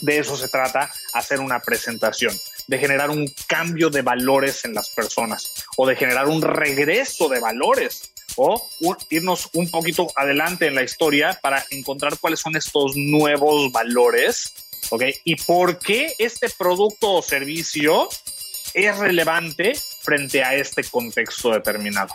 de eso se trata hacer una presentación, de generar un cambio de valores en las personas o de generar un regreso de valores o irnos un poquito adelante en la historia para encontrar cuáles son estos nuevos valores, ¿ok? Y por qué este producto o servicio es relevante frente a este contexto determinado.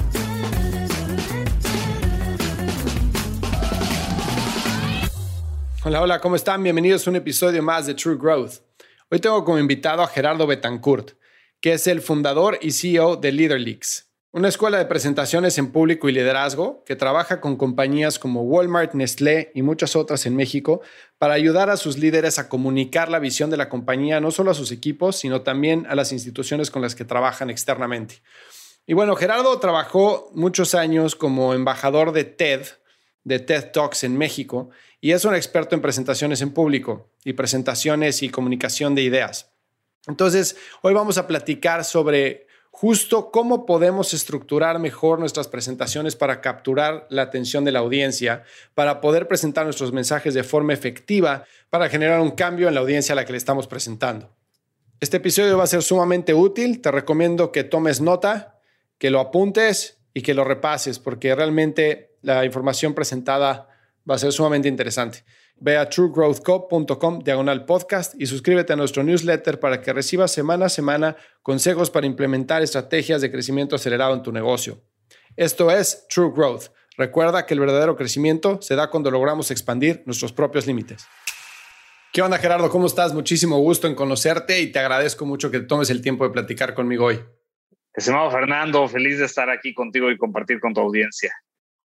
Hola, hola, ¿cómo están? Bienvenidos a un episodio más de True Growth. Hoy tengo como invitado a Gerardo Betancourt, que es el fundador y CEO de LeaderLeaks, una escuela de presentaciones en público y liderazgo que trabaja con compañías como Walmart, Nestlé y muchas otras en México para ayudar a sus líderes a comunicar la visión de la compañía no solo a sus equipos, sino también a las instituciones con las que trabajan externamente. Y bueno, Gerardo trabajó muchos años como embajador de TED, de TED Talks en México, y es un experto en presentaciones en público y presentaciones y comunicación de ideas. Entonces, hoy vamos a platicar sobre justo cómo podemos estructurar mejor nuestras presentaciones para capturar la atención de la audiencia, para poder presentar nuestros mensajes de forma efectiva, para generar un cambio en la audiencia a la que le estamos presentando. Este episodio va a ser sumamente útil, te recomiendo que tomes nota, que lo apuntes y que lo repases, porque realmente la información presentada Va a ser sumamente interesante. Ve a truegrowthco.com diagonal podcast y suscríbete a nuestro newsletter para que recibas semana a semana consejos para implementar estrategias de crecimiento acelerado en tu negocio. Esto es True Growth. Recuerda que el verdadero crecimiento se da cuando logramos expandir nuestros propios límites. ¿Qué onda Gerardo? ¿Cómo estás? Muchísimo gusto en conocerte y te agradezco mucho que tomes el tiempo de platicar conmigo hoy. Estimado Fernando, feliz de estar aquí contigo y compartir con tu audiencia.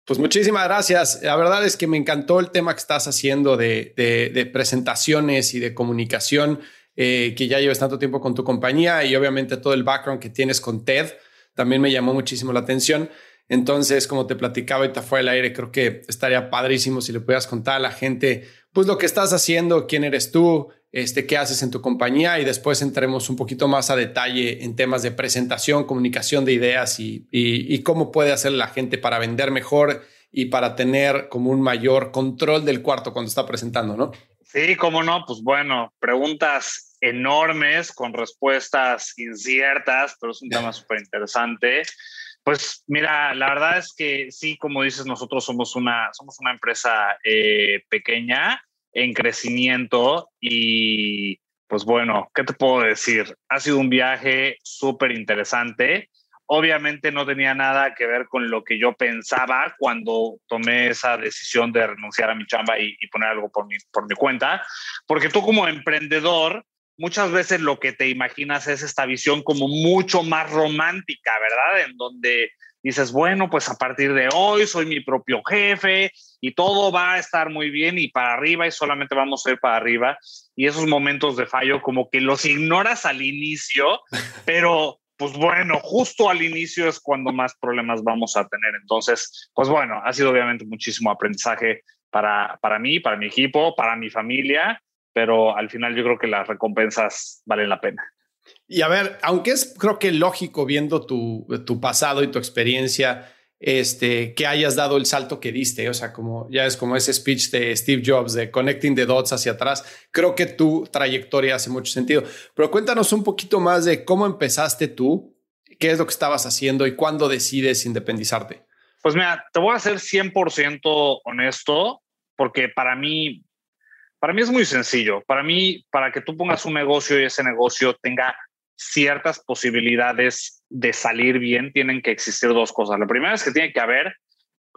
Pues muchísimas gracias. La verdad es que me encantó el tema que estás haciendo de, presentaciones y de comunicación, eh, que ya llevas tanto tiempo con tu compañía y obviamente todo el background que tienes con TED también me llamó muchísimo la atención. Entonces, como te platicaba ahorita fuera del aire, creo que estaría padrísimo si le pudieras contar a la gente, pues lo que estás haciendo, quién eres tú, este, qué haces en tu compañía y después entremos un poquito más a detalle en temas de presentación, comunicación de ideas y, cómo puede hacer la gente para vender mejor y para tener como un mayor control del cuarto cuando está presentando, ¿no? Sí, cómo no, pues bueno, preguntas enormes con respuestas inciertas, pero es un tema súper interesante. Pues mira, la verdad es que sí, como dices, nosotros somos una, somos una empresa eh, pequeña, en crecimiento y pues bueno, ¿qué te puedo decir? Ha sido un viaje súper interesante. Obviamente no tenía nada que ver con lo que yo pensaba cuando tomé esa decisión de renunciar a mi chamba y, poner algo por mi, por mi cuenta, porque tú como emprendedor, muchas veces lo que te imaginas es esta visión como mucho más romántica, ¿verdad? En donde dices, bueno, pues a partir de hoy soy mi propio jefe y todo va a estar muy bien y para arriba y solamente vamos a ir para arriba. Y esos momentos de fallo como que los ignoras al inicio, pero pues bueno, justo al inicio es cuando más problemas vamos a tener. Entonces, pues bueno, ha sido obviamente muchísimo aprendizaje para, para mí, para mi equipo, para mi familia, pero al final yo creo que las recompensas valen la pena. Y a ver, aunque es creo que lógico viendo tu, tu pasado y tu experiencia, este, que hayas dado el salto que diste, o sea, como ya es como ese speech de Steve Jobs de connecting the dots hacia atrás, creo que tu trayectoria hace mucho sentido. Pero cuéntanos un poquito más de cómo empezaste tú, qué es lo que estabas haciendo y cuándo decides independizarte. Pues mira, te voy a ser 100% honesto, porque para mí, para mí es muy sencillo. Para mí, para que tú pongas un negocio y ese negocio tenga ciertas posibilidades de salir bien, tienen que existir dos cosas. La primera es que tiene que haber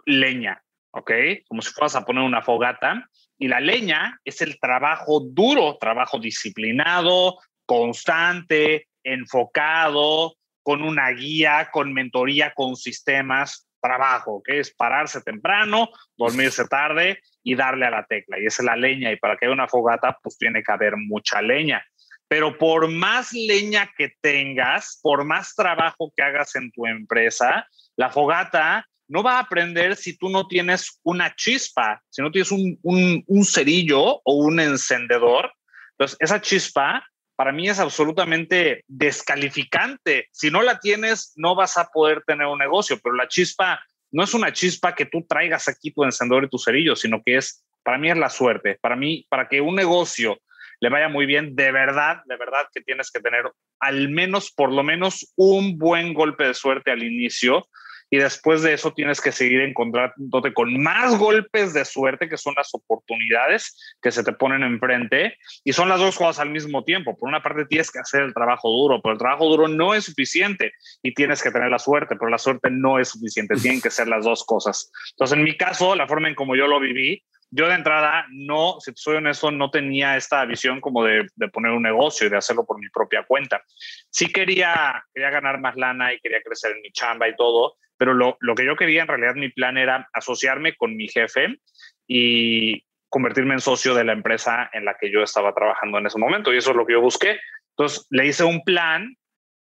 leña, ¿ok? Como si fueras a poner una fogata. Y la leña es el trabajo duro, trabajo disciplinado, constante, enfocado, con una guía, con mentoría, con sistemas, trabajo, que es pararse temprano, dormirse tarde y darle a la tecla. Y es la leña. Y para que haya una fogata, pues tiene que haber mucha leña. Pero por más leña que tengas, por más trabajo que hagas en tu empresa, la fogata no va a aprender si tú no tienes una chispa, si no tienes un, un, un cerillo o un encendedor. Entonces, esa chispa para mí es absolutamente descalificante. Si no la tienes, no vas a poder tener un negocio, pero la chispa no es una chispa que tú traigas aquí tu encendedor y tu cerillo, sino que es, para mí es la suerte. Para mí, para que un negocio le vaya muy bien, de verdad, de verdad que tienes que tener al menos, por lo menos, un buen golpe de suerte al inicio y después de eso tienes que seguir encontrándote con más golpes de suerte, que son las oportunidades que se te ponen enfrente, y son las dos cosas al mismo tiempo. Por una parte tienes que hacer el trabajo duro, pero el trabajo duro no es suficiente y tienes que tener la suerte, pero la suerte no es suficiente, tienen que ser las dos cosas. Entonces, en mi caso, la forma en como yo lo viví, yo de entrada no, si soy honesto, no tenía esta visión como de, de, poner un negocio y de hacerlo por mi propia cuenta. Sí quería, quería ganar más lana y quería crecer en mi chamba y todo, pero lo, lo que yo quería en realidad, mi plan era asociarme con mi jefe y convertirme en socio de la empresa en la que yo estaba trabajando en ese momento y eso es lo que yo busqué. Entonces le hice un plan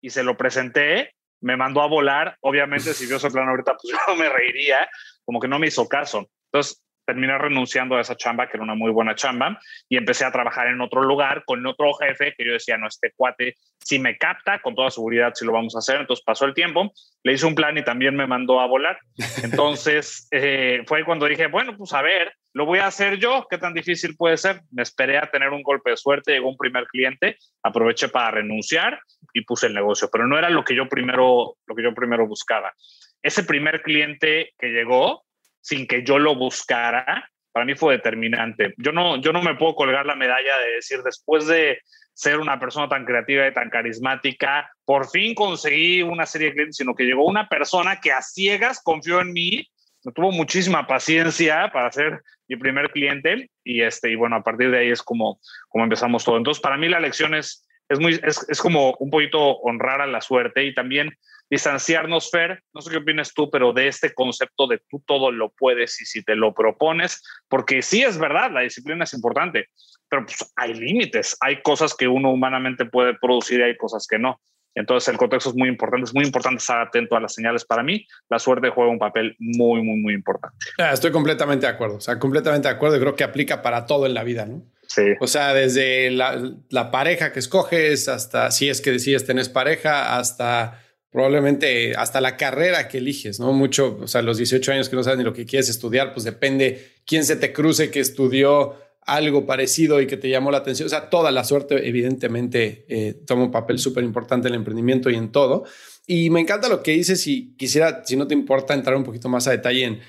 y se lo presenté, me mandó a volar, obviamente si vio ese plan ahorita pues yo me reiría, como que no me hizo caso. Entonces terminé renunciando a esa chamba, que era una muy buena chamba, y empecé a trabajar en otro lugar con otro jefe que yo decía, no, este cuate si me capta, con toda seguridad si lo vamos a hacer. Entonces pasó el tiempo, le hice un plan y también me mandó a volar. Entonces eh, fue cuando dije, bueno, pues a ver, lo voy a hacer yo, ¿qué tan difícil puede ser? Me esperé a tener un golpe de suerte, llegó un primer cliente, aproveché para renunciar y puse el negocio, pero no era lo que yo primero, lo que yo primero buscaba. Ese primer cliente que llegó, sin que yo lo buscara, para mí fue determinante. Yo no, yo no me puedo colgar la medalla de decir, después de ser una persona tan creativa y tan carismática, por fin conseguí una serie de clientes, sino que llegó una persona que a ciegas confió en mí, tuvo muchísima paciencia para ser mi primer cliente y, este, y bueno, a partir de ahí es como, como empezamos todo. Entonces, para mí la lección es, es, muy, es, es como un poquito honrar a la suerte y también distanciarnos, Fer, no sé qué opinas tú, pero de este concepto de tú todo lo puedes y si te lo propones, porque sí es verdad, la disciplina es importante, pero pues hay límites, hay cosas que uno humanamente puede producir y hay cosas que no. Entonces el contexto es muy importante, es muy importante estar atento a las señales. Para mí, la suerte juega un papel muy, muy, muy importante. Ah, estoy completamente de acuerdo, o sea, completamente de acuerdo y creo que aplica para todo en la vida, ¿no? Sí. O sea, desde la, la pareja que escoges hasta si es que decides tener pareja, hasta probablemente hasta la carrera que eliges, ¿no? Mucho, o sea, los 18 años que no sabes ni lo que quieres estudiar, pues depende quién se te cruce que estudió algo parecido y que te llamó la atención. O sea, toda la suerte, evidentemente, eh, toma un papel súper importante en el emprendimiento y en todo. Y me encanta lo que dices y quisiera, si no te importa, entrar un poquito más a detalle en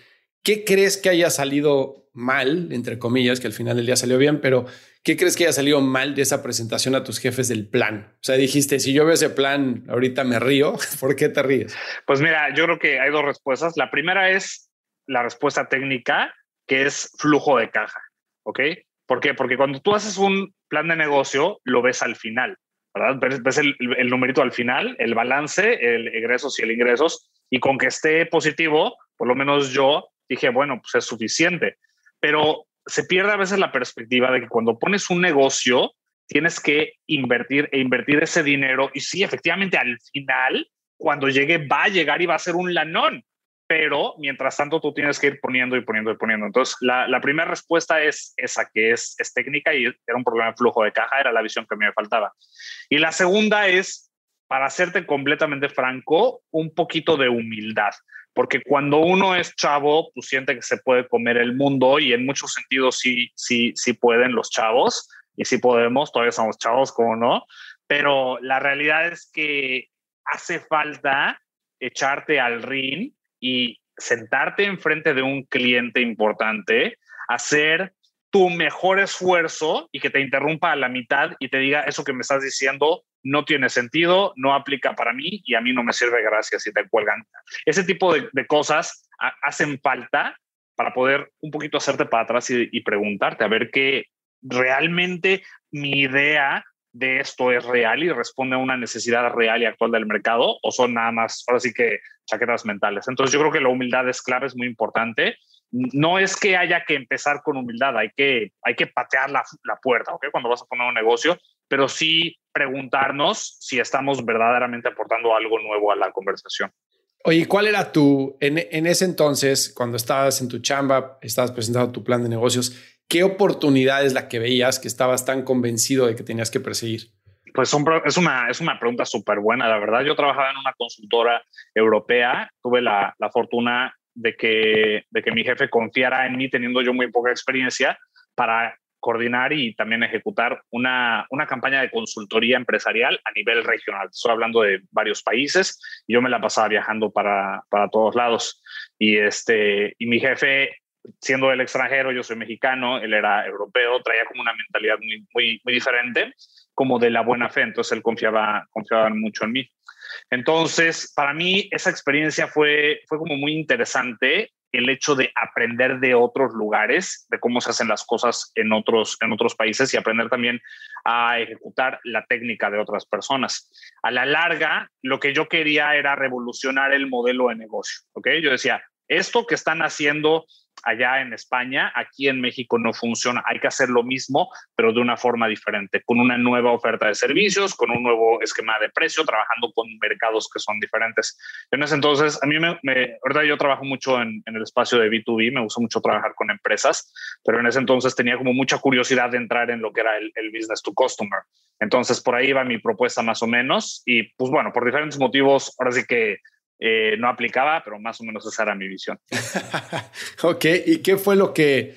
qué crees que haya salido mal, entre comillas, que al final del día salió bien, pero ¿Qué crees que haya salido mal de esa presentación a tus jefes del plan? O sea, dijiste, si yo veo ese plan, ahorita me río. ¿Por qué te ríes? Pues mira, yo creo que hay dos respuestas. La primera es la respuesta técnica, que es flujo de caja. ¿Ok? ¿Por qué? Porque cuando tú haces un plan de negocio, lo ves al final, ¿verdad? Ves el, el numerito al final, el balance, el egresos y el ingresos, y con que esté positivo, por lo menos yo dije, bueno, pues es suficiente. Pero se pierde a veces la perspectiva de que cuando pones un negocio, tienes que invertir e invertir ese dinero. Y sí, efectivamente, al final, cuando llegue, va a llegar y va a ser un lanón. Pero mientras tanto, tú tienes que ir poniendo y poniendo y poniendo. Entonces, la, primera respuesta es esa, que es, es técnica y era un problema de flujo de caja, era la visión que a mí me faltaba. Y la segunda es, para hacerte completamente franco, un poquito de humildad porque cuando uno es chavo, pues siente que se puede comer el mundo y en muchos sentidos sí, sí, sí pueden los chavos y sí podemos, todavía somos chavos, como no, pero la realidad es que hace falta echarte al ring y sentarte enfrente de un cliente importante, hacer tu mejor esfuerzo y que te interrumpa a la mitad y te diga eso que me estás diciendo no tiene sentido, no aplica para mí y a mí no me sirve gracias si te cuelgan. Ese tipo de, cosas hacen falta para poder un poquito hacerte para atrás y, y preguntarte a ver qué realmente mi idea de esto es real y responde a una necesidad real y actual del mercado o son nada más, ahora sí que chaquetas mentales. Entonces yo creo que la humildad es clave, es muy importante. No es que haya que empezar con humildad, hay que, hay que patear la, la puerta, ¿ok? Cuando vas a poner un negocio, pero sí preguntarnos si estamos verdaderamente aportando algo nuevo a la conversación. Oye, ¿cuál era tu, en, en ese entonces, cuando estabas en tu chamba, estabas presentando tu plan de negocios, ¿qué oportunidad es la que veías que estabas tan convencido de que tenías que perseguir? Pues es una, es una pregunta súper buena, la verdad. Yo trabajaba en una consultora europea, tuve la, la fortuna de que, de que mi jefe confiara en mí, teniendo yo muy poca experiencia, para coordinar y también ejecutar una, una campaña de consultoría empresarial a nivel regional. Estoy hablando de varios países y yo me la pasaba viajando para, para todos lados. Y, este, y mi jefe siendo el extranjero, yo soy mexicano, él era europeo, traía como una mentalidad muy, muy, muy diferente, como de la buena fe, entonces él confiaba, confiaba mucho en mí. Entonces, para mí esa experiencia fue, fue como muy interesante el hecho de aprender de otros lugares, de cómo se hacen las cosas en otros, en otros países y aprender también a ejecutar la técnica de otras personas. A la larga, lo que yo quería era revolucionar el modelo de negocio, ¿ok? Yo decía, esto que están haciendo allá en España, aquí en México no funciona. Hay que hacer lo mismo, pero de una forma diferente, con una nueva oferta de servicios, con un nuevo esquema de precio, trabajando con mercados que son diferentes. En ese entonces, a mí me, me yo trabajo mucho en, el espacio de B2B, me gusta mucho trabajar con empresas, pero en ese entonces tenía como mucha curiosidad de entrar en lo que era el, el business to customer. Entonces, por ahí va mi propuesta más o menos y pues bueno, por diferentes motivos, ahora sí que eh, no aplicaba, pero más o menos esa era mi visión. ok, ¿y qué fue lo que,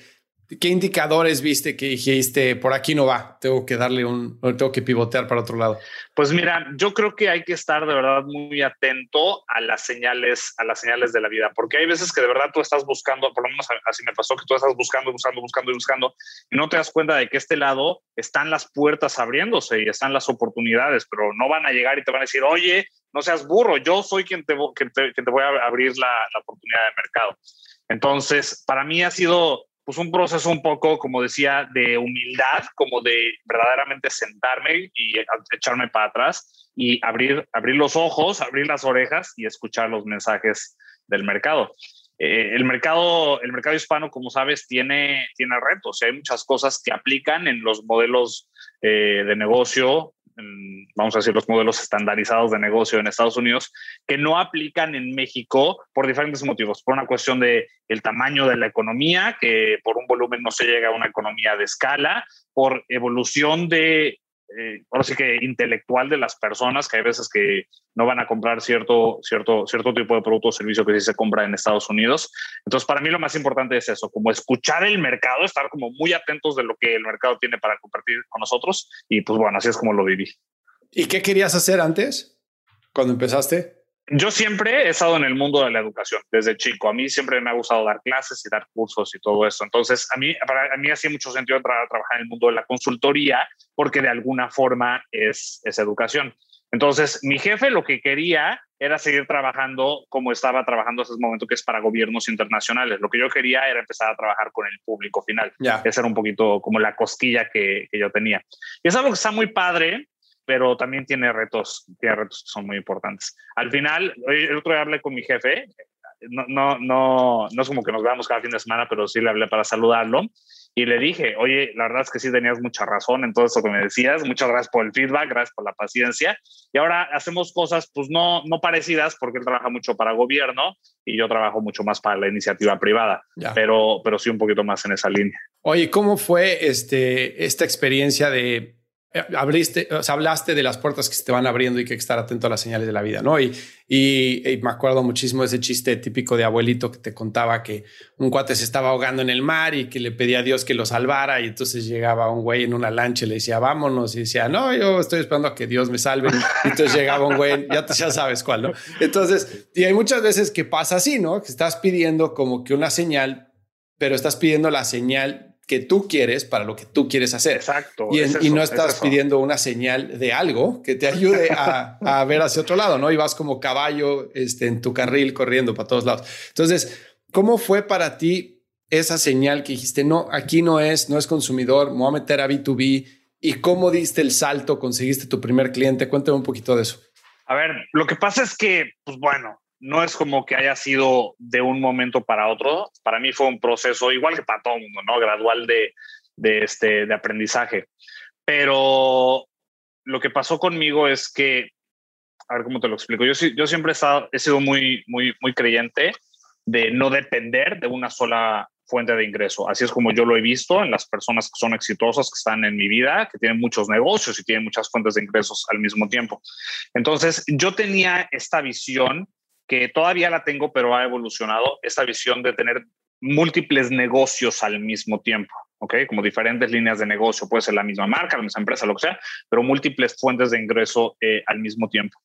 qué indicadores viste que dijiste, por aquí no va, tengo que darle un, tengo que pivotear para otro lado? Pues mira, yo creo que hay que estar de verdad muy atento a las señales, a las señales de la vida, porque hay veces que de verdad tú estás buscando, por lo menos así me pasó, que tú estás buscando, buscando, buscando y buscando, y no te das cuenta de que este lado están las puertas abriéndose y están las oportunidades, pero no van a llegar y te van a decir, oye, no seas burro, yo soy quien te, voy a abrir la, la, oportunidad de mercado. Entonces, para mí ha sido pues un proceso un poco, como decía, de humildad, como de verdaderamente sentarme y echarme para atrás y abrir, abrir los ojos, abrir las orejas y escuchar los mensajes del mercado. Eh, el, mercado, el mercado hispano, como sabes, tiene, tiene retos. Hay muchas cosas que aplican en los modelos eh, de negocio vamos a decir, los modelos estandarizados de negocio en Estados Unidos, que no aplican en México por diferentes motivos. Por una cuestión de el tamaño de la economía, que por un volumen no se llega a una economía de escala, por evolución de eh, ahora sí que intelectual de las personas, que hay veces que no van a comprar cierto, cierto, cierto tipo de producto o servicio que sí se compra en Estados Unidos. Entonces, para mí lo más importante es eso, como escuchar el mercado, estar como muy atentos de lo que el mercado tiene para compartir con nosotros. Y pues bueno, así es como lo viví. ¿Y qué querías hacer antes, cuando empezaste? Yo siempre he estado en el mundo de la educación desde chico. A mí siempre me ha gustado dar clases y dar cursos y todo eso. Entonces, a mí, para mí hacía mucho sentido trabajar en el mundo de la consultoría porque de alguna forma es, es educación. Entonces, mi jefe lo que quería era seguir trabajando como estaba trabajando hasta ese momento, que es para gobiernos internacionales. Lo que yo quería era empezar a trabajar con el público final. Ya. Esa era un poquito como la cosquilla que, que yo tenía. Y es algo que está muy padre pero también tiene retos, tiene retos que son muy importantes. Al final, el otro día hablé con mi jefe, no, no, no, no es como que nos veamos cada fin de semana, pero sí le hablé para saludarlo y le dije, oye, la verdad es que sí tenías mucha razón en todo eso que me decías, muchas gracias por el feedback, gracias por la paciencia y ahora hacemos cosas pues no, no parecidas porque él trabaja mucho para gobierno y yo trabajo mucho más para la iniciativa privada, pero, pero sí un poquito más en esa línea. Oye, ¿cómo fue este, esta experiencia de eh, abriste, o sea, hablaste de las puertas que se te van abriendo y que hay que estar atento a las señales de la vida, ¿no? Y, y, me acuerdo muchísimo ese chiste típico de abuelito que te contaba que un cuate se estaba ahogando en el mar y que le pedía a Dios que lo salvara y entonces llegaba un güey en una lancha y le decía, vámonos, y decía, no, yo estoy esperando a que Dios me salve. Y entonces llegaba un güey, ya, ya sabes cuál, ¿no? Entonces, y hay muchas veces que pasa así, ¿no? Que estás pidiendo como que una señal, pero estás pidiendo la señal que tú quieres para lo que tú quieres hacer. Exacto. Y, no estás pidiendo una señal de algo que te ayude a, ver hacia otro lado, ¿no? Y vas como caballo este, en tu carril corriendo para todos lados. Entonces, ¿cómo fue para ti esa señal que dijiste, no, aquí no es, no es consumidor, me voy a meter a B2B? ¿Y cómo diste el salto, conseguiste tu primer cliente? Cuéntame un poquito de eso. A ver, lo que pasa es que, pues bueno, no es como que haya sido de un momento para otro. Para mí fue un proceso igual que para todo mundo, ¿no? Gradual de, de, este, de aprendizaje. Pero lo que pasó conmigo es que, a ver cómo te lo explico, yo, yo siempre he, he sido muy, muy, muy creyente de no depender de una sola fuente de ingreso. Así es como yo lo he visto en las personas que son exitosas, que están en mi vida, que tienen muchos negocios y tienen muchas fuentes de ingresos al mismo tiempo. Entonces, yo tenía esta visión que todavía la tengo, pero ha evolucionado, esta visión de tener múltiples negocios al mismo tiempo, ¿ok? Como diferentes líneas de negocio, puede ser la misma marca, la misma empresa, lo que sea, pero múltiples fuentes de ingreso eh, al mismo tiempo.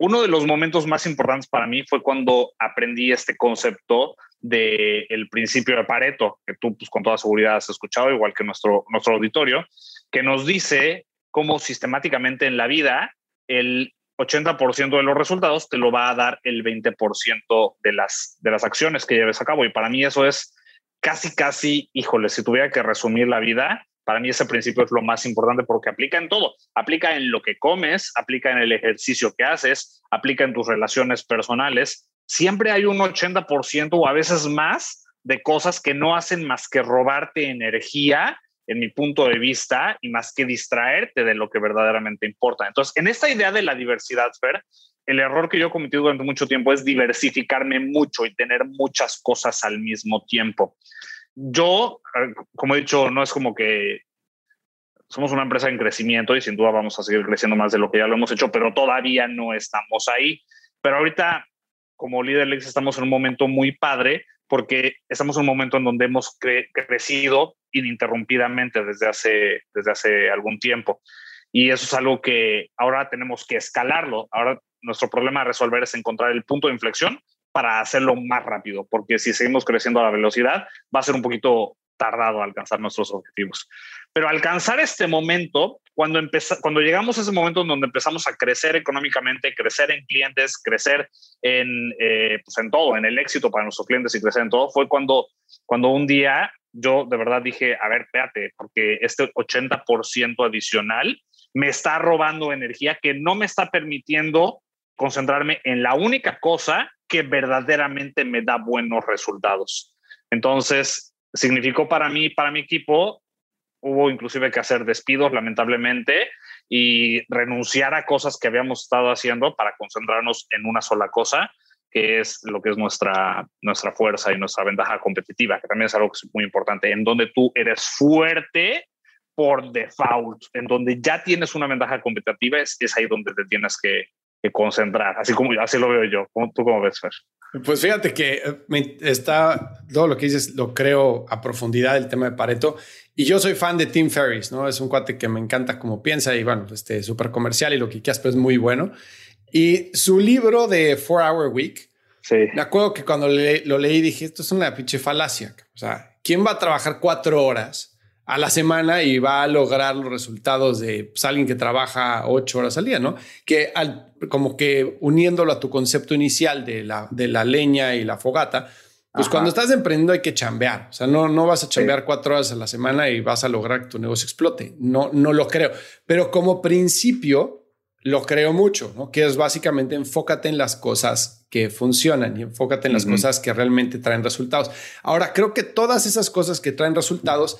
Uno de los momentos más importantes para mí fue cuando aprendí este concepto del el principio de Pareto, que tú pues, con toda seguridad has escuchado, igual que nuestro, nuestro auditorio, que nos dice cómo sistemáticamente en la vida el 80% de los resultados te lo va a dar el 20% de las, de las acciones que lleves a cabo. Y para mí eso es casi, casi, híjole, si tuviera que resumir la vida, para mí ese principio es lo más importante porque aplica en todo. Aplica en lo que comes, aplica en el ejercicio que haces, aplica en tus relaciones personales. Siempre hay un 80% o a veces más de cosas que no hacen más que robarte energía en mi punto de vista, y más que distraerte de lo que verdaderamente importa. Entonces, en esta idea de la diversidad, Fer, el error que yo he cometido durante mucho tiempo es diversificarme mucho y tener muchas cosas al mismo tiempo. Yo, como he dicho, no es como que somos una empresa en crecimiento y sin duda vamos a seguir creciendo más de lo que ya lo hemos hecho, pero todavía no estamos ahí. Pero ahorita, como líder estamos en un momento muy padre porque estamos en un momento en donde hemos crecido ininterrumpidamente desde hace, desde hace algún tiempo. Y eso es algo que ahora tenemos que escalarlo. Ahora nuestro problema a resolver es encontrar el punto de inflexión para hacerlo más rápido, porque si seguimos creciendo a la velocidad, va a ser un poquito tardado alcanzar nuestros objetivos. Pero alcanzar este momento, cuando, cuando llegamos a ese momento en donde empezamos a crecer económicamente, crecer en clientes, crecer en, eh, pues en todo, en el éxito para nuestros clientes y crecer en todo, fue cuando, cuando un día yo de verdad dije, a ver, espérate, porque este 80% adicional me está robando energía que no me está permitiendo concentrarme en la única cosa que verdaderamente me da buenos resultados. Entonces, significó para mí, para mi equipo, hubo inclusive que hacer despidos, lamentablemente, y renunciar a cosas que habíamos estado haciendo para concentrarnos en una sola cosa, que es lo que es nuestra, nuestra fuerza y nuestra ventaja competitiva, que también es algo que es muy importante, en donde tú eres fuerte por default, en donde ya tienes una ventaja competitiva, es, es ahí donde te tienes que, concentrar, así como así lo veo yo. ¿Tú cómo ves, Fer? Pues fíjate que eh, está todo lo que dices, lo creo a profundidad el tema de Pareto. Y yo soy fan de Tim Ferriss, ¿no? Es un cuate que me encanta cómo piensa y bueno, este súper comercial y lo que quieras, pero es muy bueno. Y su libro de Four Hour Week, sí. me acuerdo que cuando lo leí dije, esto es una pinche falacia. O sea, ¿quién va a trabajar cuatro horas a la semana y va a lograr los resultados de pues, alguien que trabaja ocho horas al día, ¿no? Que al, como que uniéndolo a tu concepto inicial de la, de la leña y la fogata, pues cuando estás emprendiendo hay que chambear. O sea, no, no vas a chambear cuatro horas a la semana y vas a lograr que tu negocio explote. No, no lo creo. Pero como principio, lo creo mucho, ¿no? Que es básicamente enfócate en las cosas que funcionan y enfócate en las cosas que realmente traen resultados. Ahora, creo que todas esas cosas que traen resultados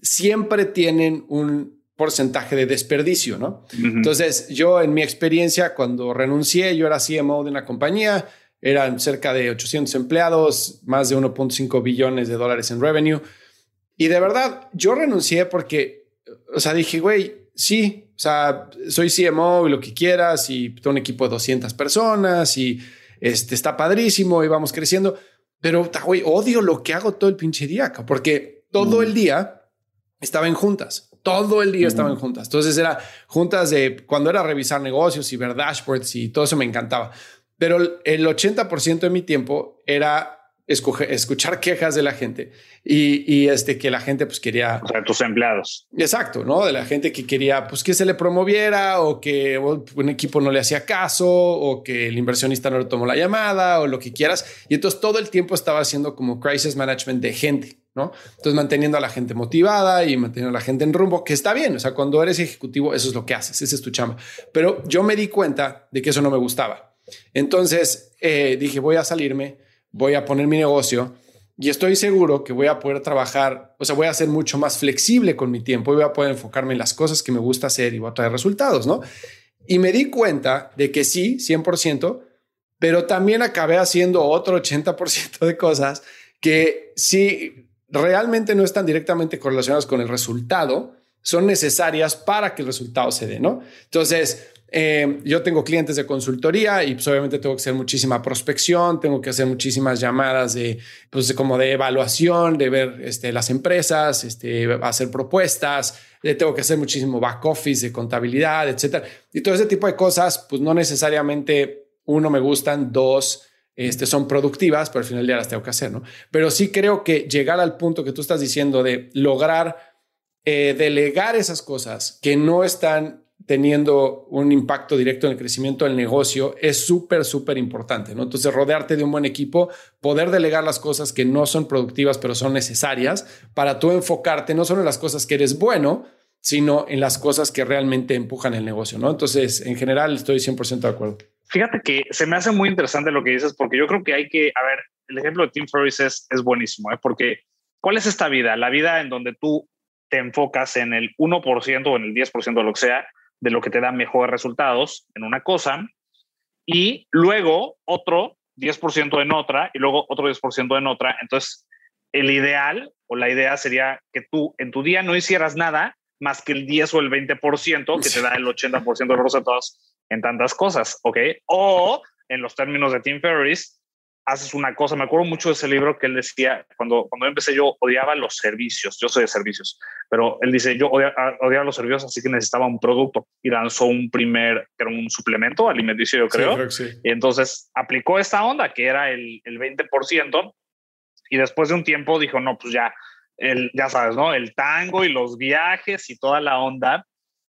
siempre tienen un porcentaje de desperdicio, ¿no? Entonces, yo en mi experiencia, cuando renuncié, yo era CMO de una compañía, eran cerca de 800 empleados, más de 1.5 billones de dólares en revenue. Y de verdad, yo renuncié porque, o sea, dije, güey, sí, o sea, soy CMO y lo que quieras y tengo un equipo de 200 personas y este, está padrísimo y vamos creciendo, pero, güey, odio lo que hago todo el pinche día, porque todo el día estaba en juntas. Todo el día estaba en juntas. Entonces era juntas de cuando era revisar negocios y ver dashboards y todo eso me encantaba. Pero el 80% de mi tiempo era escuchar quejas de la gente y, este, que la gente pues quería... O sea, tus empleados. Exacto, ¿no? De la gente que quería pues que se le promoviera o que un equipo no le hacía caso o que el inversionista no le tomó la llamada o lo que quieras. Y entonces todo el tiempo estaba haciendo como crisis management de gente, ¿no? Entonces manteniendo a la gente motivada y manteniendo a la gente en rumbo, que está bien. O sea, cuando eres ejecutivo, eso es lo que haces, ese es tu chamba. Pero yo me di cuenta de que eso no me gustaba. Entonces eh, dije, voy a salirme voy a poner mi negocio y estoy seguro que voy a poder trabajar, o sea, voy a ser mucho más flexible con mi tiempo y voy a poder enfocarme en las cosas que me gusta hacer y voy a traer resultados, ¿no? Y me di cuenta de que sí, 100%, pero también acabé haciendo otro 80% de cosas que sí realmente no están directamente correlacionadas con el resultado, son necesarias para que el resultado se dé, ¿no? Entonces, eh, yo tengo clientes de consultoría y pues obviamente tengo que hacer muchísima prospección, tengo que hacer muchísimas llamadas de, pues como de evaluación, de ver este, las empresas, este, hacer propuestas, eh, tengo que hacer muchísimo back office de contabilidad, etcétera. Y todo ese tipo de cosas, pues no necesariamente uno me gustan, dos este, son productivas, pero al final día las tengo que hacer, ¿no? Pero sí creo que llegar al punto que tú estás diciendo de lograr eh, delegar esas cosas que no están teniendo un impacto directo en el crecimiento del negocio es súper, súper importante, ¿no? Entonces, rodearte de un buen equipo, poder delegar las cosas que no son productivas, pero son necesarias para tú enfocarte no solo en las cosas que eres bueno, sino en las cosas que realmente empujan el negocio, ¿no? Entonces, en general, estoy 100% de acuerdo. Fíjate que se me hace muy interesante lo que dices, porque yo creo que hay que, a ver, el ejemplo de Tim Ferriss es, es buenísimo, ¿eh? porque ¿cuál es esta vida? La vida en donde tú te enfocas en el 1% o en el 10% de lo que sea, de lo que te da mejores resultados en una cosa y luego otro 10% en otra y luego otro 10% en otra. Entonces, el ideal o la idea sería que tú en tu día no hicieras nada más que el 10 o el 20% que te da el 80% de los resultados en tantas cosas, ¿ok? O en los términos de Tim Ferriss, haces una cosa. Me acuerdo mucho de ese libro que él decía, cuando, cuando empecé yo odiaba los servicios, yo soy de servicios, pero él dice, yo odiaba, odiaba los servicios, así que necesitaba un producto y lanzó un primer, que era un suplemento alimenticio, yo creo. Y entonces aplicó esta onda, que era el, el 20%, y después de un tiempo dijo, no, pues ya, el, ya sabes, ¿no? El tango y los viajes y toda la onda.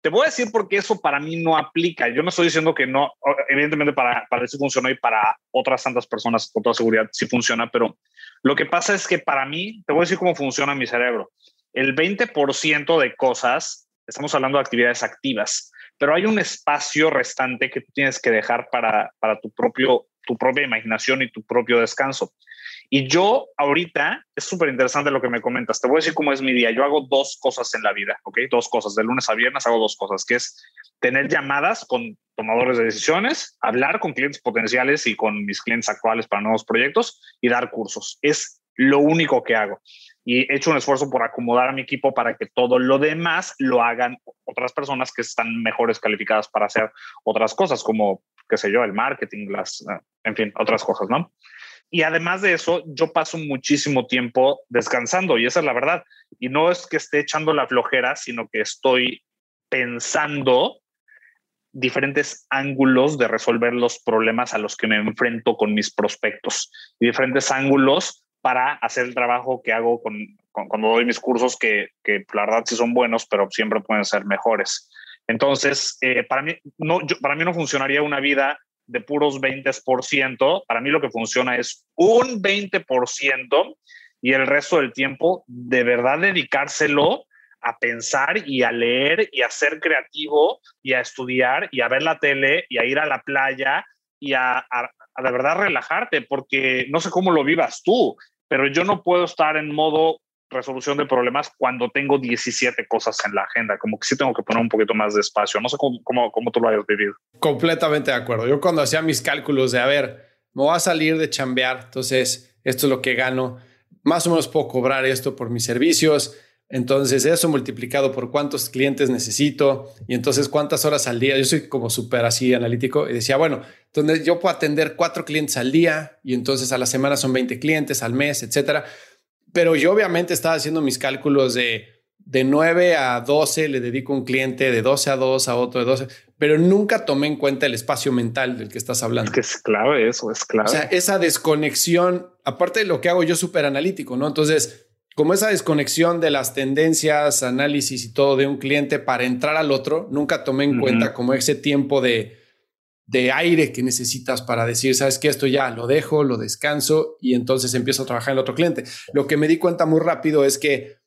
Te voy a decir porque eso para mí no aplica. Yo no estoy diciendo que no, evidentemente para, para eso funcionó y para otras tantas personas con toda seguridad sí funciona, pero lo que pasa es que para mí, te voy a decir cómo funciona mi cerebro. El 20% de cosas, estamos hablando de actividades activas, pero hay un espacio restante que tú tienes que dejar para, para tu, propio, tu propia imaginación y tu propio descanso. Y yo ahorita es súper interesante lo que me comentas. Te voy a decir cómo es mi día. Yo hago dos cosas en la vida, ¿ok? Dos cosas. De lunes a viernes hago dos cosas, que es tener llamadas con tomadores de decisiones, hablar con clientes potenciales y con mis clientes actuales para nuevos proyectos y dar cursos. Es lo único que hago. Y he hecho un esfuerzo por acomodar a mi equipo para que todo lo demás lo hagan otras personas que están mejores calificadas para hacer otras cosas, como, qué sé yo, el marketing, las, en fin, otras cosas, ¿no? Y además de eso, yo paso muchísimo tiempo descansando y esa es la verdad. Y no es que esté echando la flojera, sino que estoy pensando diferentes ángulos de resolver los problemas a los que me enfrento con mis prospectos y diferentes ángulos para hacer el trabajo que hago con, cuando doy mis cursos que, que, la verdad sí son buenos, pero siempre pueden ser mejores. Entonces, eh, para, mí, no, para mí no funcionaría una vida de puros 20%, para mí lo que funciona es un 20% y el resto del tiempo de verdad dedicárselo a pensar y a leer y a ser creativo y a estudiar y a ver la tele y a ir a la playa y a, a, a de verdad relajarte, porque no sé cómo lo vivas tú, pero yo no puedo estar en modo resolución de problemas cuando tengo 17 cosas en la agenda. Como que sí tengo que poner un poquito más de espacio. No sé cómo, cómo, cómo tú lo hayas vivido. Completamente de acuerdo. Yo cuando hacía mis cálculos de, a ver, me voy a salir de chambear, entonces esto es lo que gano, más o menos puedo cobrar esto por mis servicios. Entonces eso multiplicado por cuántos clientes necesito y entonces cuántas horas al día. Yo soy como súper así analítico y decía, bueno, entonces yo puedo atender cuatro clientes al día y entonces a la semana son 20 clientes al mes, etcétera pero yo obviamente estaba haciendo mis cálculos de, de 9 a 12 le dedico un cliente, de 12 a 2 a otro, de 12. pero nunca tomé en cuenta el espacio mental del que estás hablando. Es que es clave eso, es clave. O sea, esa desconexión, aparte de lo que hago yo súper analítico, ¿no? Entonces, como esa desconexión de las tendencias, análisis y todo de un cliente para entrar al otro, nunca tomé en cuenta como ese tiempo de, de aire que necesitas para decir, sabes que esto ya lo dejo, lo descanso y entonces empiezo a trabajar en el otro cliente. Lo que me di cuenta muy rápido es que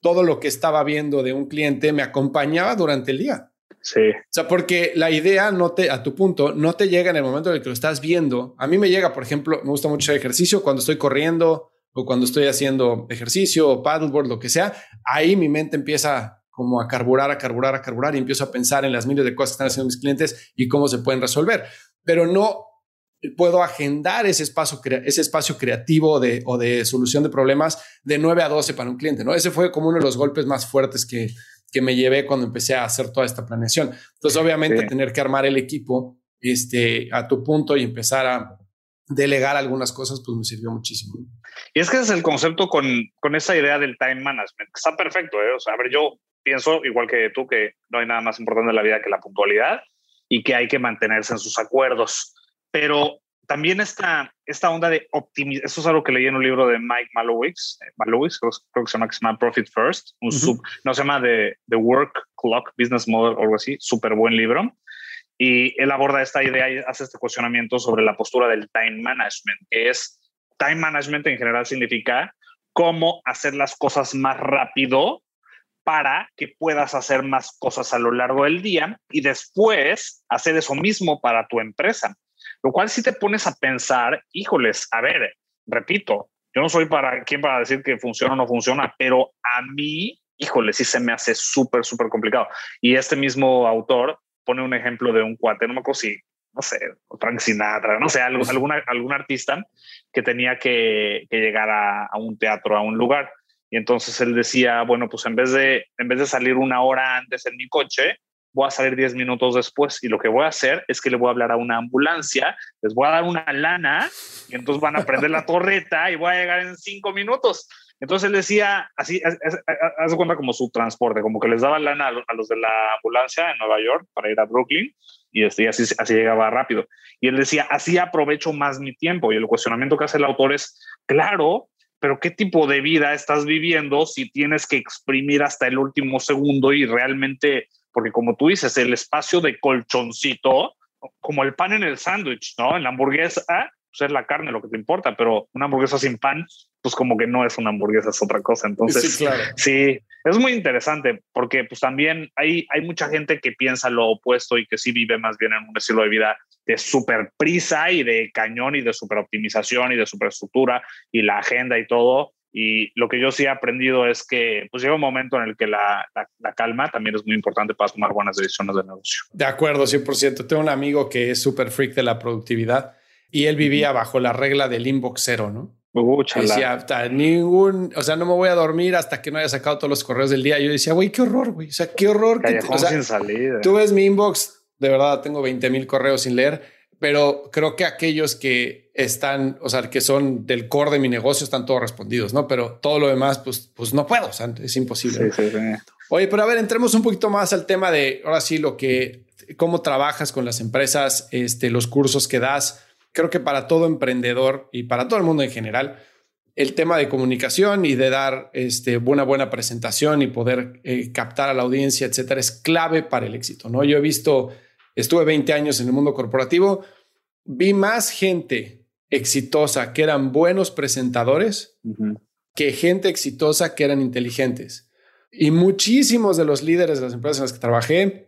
todo lo que estaba viendo de un cliente me acompañaba durante el día. Sí. O sea, porque la idea no te, a tu punto, no te llega en el momento en el que lo estás viendo. A mí me llega, por ejemplo, me gusta mucho el ejercicio cuando estoy corriendo o cuando estoy haciendo ejercicio o paddleboard, lo que sea. Ahí mi mente empieza como a carburar, a carburar, a carburar y empiezo a pensar en las miles de cosas que están haciendo mis clientes y cómo se pueden resolver. Pero no puedo agendar ese espacio, ese espacio creativo de, o de solución de problemas de 9 a 12 para un cliente, ¿no? Ese fue como uno de los golpes más fuertes que, que me llevé cuando empecé a hacer toda esta planeación. Entonces, obviamente, tener que armar el equipo este, a tu punto y empezar a delegar algunas cosas, pues me sirvió muchísimo. Y es que es el concepto con, con esa idea del time management. Está perfecto, ¿eh? O sea, a ver, yo pienso, igual que tú, que no hay nada más importante en la vida que la puntualidad y que hay que mantenerse en sus acuerdos. Pero también esta, esta onda de optimizar, eso es algo que leí en un libro de Mike Malowitz, eh, Malowitz creo, que se llama, que se llama Profit First, un sub, no se llama The, The Work Clock Business Model o algo así, súper buen libro. Y él aborda esta idea y hace este cuestionamiento sobre la postura del time management, es, time management en general significa cómo hacer las cosas más rápido para que puedas hacer más cosas a lo largo del día y después hacer eso mismo para tu empresa. Lo cual si te pones a pensar, híjoles, a ver, repito, yo no soy para quien para decir que funciona o no funciona, pero a mí, híjole, sí se me hace súper, súper complicado. Y este mismo autor pone un ejemplo de un cuate, no me acuerdo si, no sé, Frank Sinatra, no sé, algo, alguna, algún artista que tenía que, que llegar a, a, un teatro, a un lugar. Y entonces él decía, bueno, pues en vez de, en vez de salir una hora antes en mi coche, voy a salir 10 minutos después y lo que voy a hacer es que le voy a hablar a una ambulancia, les voy a dar una lana y entonces van a prender la torreta y voy a llegar en 5 minutos. Entonces él decía, así, hace cuenta como su transporte, como que les daba lana a los de la ambulancia en Nueva York para ir a Brooklyn y así, así, así llegaba rápido. Y él decía, así aprovecho más mi tiempo. Y el cuestionamiento que hace el autor es, claro, pero ¿qué tipo de vida estás viviendo si tienes que exprimir hasta el último segundo y realmente porque como tú dices, el espacio de colchoncito, como el pan en el sándwich, ¿no? En la hamburguesa, pues es la carne lo que te importa, pero una hamburguesa sin pan, pues como que no es una hamburguesa, es otra cosa. Entonces, sí, claro. sí es muy interesante porque pues también hay, hay mucha gente que piensa lo opuesto y que sí vive más bien en un estilo de vida de super prisa y de cañón y de super optimización y de superestructura y la agenda y todo. Y lo que yo sí he aprendido es que pues llega un momento en el que la, la, calma también es muy importante para tomar buenas decisiones de negocio. De acuerdo, 100%. Tengo un amigo que es súper freak de la productividad y él vivía bajo la regla del inbox cero, ¿no? decía, ningún, o sea, no me voy a dormir hasta que no haya sacado todos los correos del día. Yo decía, güey, qué horror, güey. O sea, qué horror. Que o sea, sin salida. Tú ves mi inbox, de verdad, tengo 20 mil correos sin leer pero creo que aquellos que están, o sea, que son del core de mi negocio están todos respondidos, ¿no? Pero todo lo demás, pues, pues no puedo, o sea, es imposible. Sí, sí, sí. Oye, pero a ver, entremos un poquito más al tema de, ahora sí, lo que, cómo trabajas con las empresas, este, los cursos que das. Creo que para todo emprendedor y para todo el mundo en general, el tema de comunicación y de dar este, una buena presentación y poder eh, captar a la audiencia, etcétera, es clave para el éxito, ¿no? Yo he visto estuve 20 años en el mundo corporativo, vi más gente exitosa que eran buenos presentadores que gente exitosa que eran inteligentes. Y muchísimos de los líderes de las empresas en las que trabajé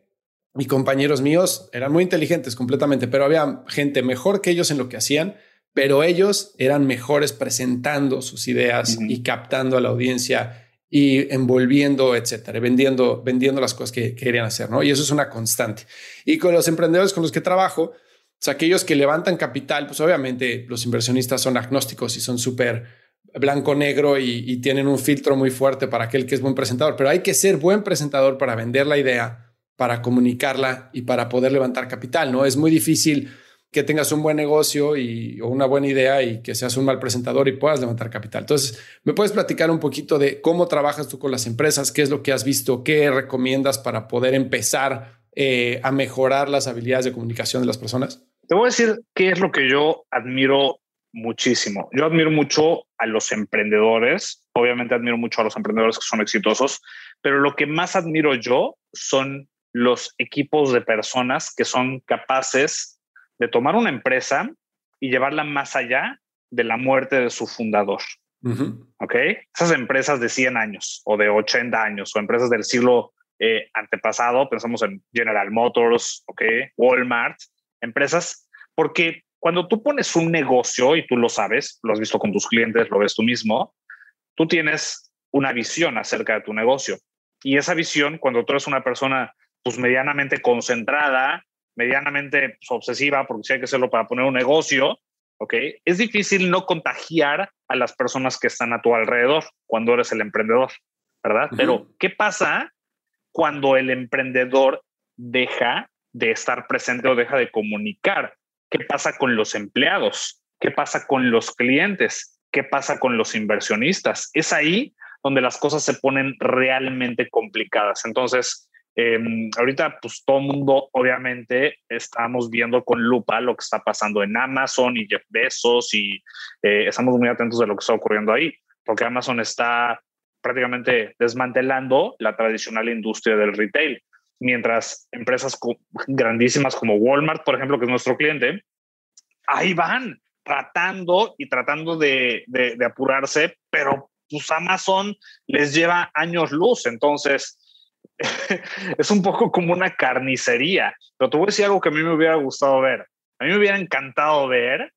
y compañeros míos eran muy inteligentes completamente, pero había gente mejor que ellos en lo que hacían, pero ellos eran mejores presentando sus ideas y captando a la audiencia y envolviendo, etcétera, vendiendo, vendiendo las cosas que, querían hacer, ¿no? Y eso es una constante. Y con los emprendedores con los que trabajo, o aquellos que levantan capital, pues obviamente los inversionistas son agnósticos y son súper blanco-negro y, y, tienen un filtro muy fuerte para aquel que es buen presentador, pero hay que ser buen presentador para vender la idea, para comunicarla y para poder levantar capital, ¿no? Es muy difícil que tengas un buen negocio y, o una buena idea y que seas un mal presentador y puedas levantar capital. Entonces, ¿me puedes platicar un poquito de cómo trabajas tú con las empresas? ¿Qué es lo que has visto? ¿Qué recomiendas para poder empezar eh, a mejorar las habilidades de comunicación de las personas? Te voy a decir qué es lo que yo admiro muchísimo. Yo admiro mucho a los emprendedores, obviamente admiro mucho a los emprendedores que son exitosos, pero lo que más admiro yo son los equipos de personas que son capaces de tomar una empresa y llevarla más allá de la muerte de su fundador. ¿Ok? Esas empresas de 100 años o de 80 años o empresas del siglo eh, antepasado, pensamos en General Motors, ¿ok? Walmart, empresas, porque cuando tú pones un negocio y tú lo sabes, lo has visto con tus clientes, lo ves tú mismo, tú tienes una visión acerca de tu negocio. Y esa visión, cuando tú eres una persona pues medianamente concentrada, medianamente pues, obsesiva, porque si hay que hacerlo para poner un negocio, ¿ok? Es difícil no contagiar a las personas que están a tu alrededor cuando eres el emprendedor, ¿verdad? Pero, ¿qué pasa cuando el emprendedor deja de estar presente o deja de comunicar? ¿Qué pasa con los empleados? ¿Qué pasa con los clientes? ¿Qué pasa con los inversionistas? Es ahí donde las cosas se ponen realmente complicadas. Entonces, Em, ahorita, pues todo mundo, obviamente, estamos viendo con lupa lo que está pasando en Amazon y Jeff Bezos y eh, estamos muy atentos de lo que está ocurriendo ahí, porque Amazon está prácticamente desmantelando la tradicional industria del retail, mientras empresas grandísimas como Walmart, por ejemplo, que es nuestro cliente, ahí van tratando y tratando de, de, de apurarse, pero pues Amazon les lleva años luz, entonces es un poco como una carnicería. Pero te voy a decir algo que a mí me hubiera gustado ver. A mí me hubiera encantado ver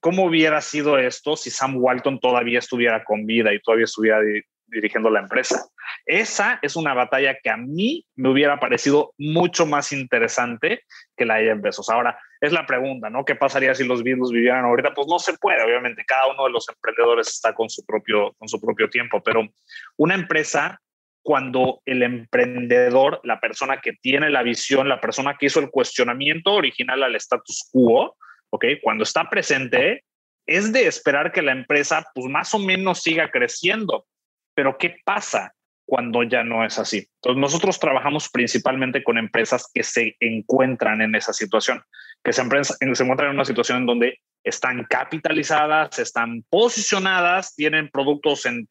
cómo hubiera sido esto si Sam Walton todavía estuviera con vida y todavía estuviera dirigiendo la empresa. Esa es una batalla que a mí me hubiera parecido mucho más interesante que la de Jeff Bezos. Ahora, es la pregunta, ¿no? ¿Qué pasaría si los Beatles vivieran ahorita? Pues no se puede, obviamente, cada uno de los emprendedores está con su propio, con su propio tiempo, pero una empresa cuando el emprendedor, la persona que tiene la visión, la persona que hizo el cuestionamiento original al status quo, ¿ok? Cuando está presente, es de esperar que la empresa, pues más o menos siga creciendo. Pero ¿qué pasa cuando ya no es así? Entonces, nosotros trabajamos principalmente con empresas que se encuentran en esa situación, que se, se encuentran en una situación en donde están capitalizadas, están posicionadas, tienen productos en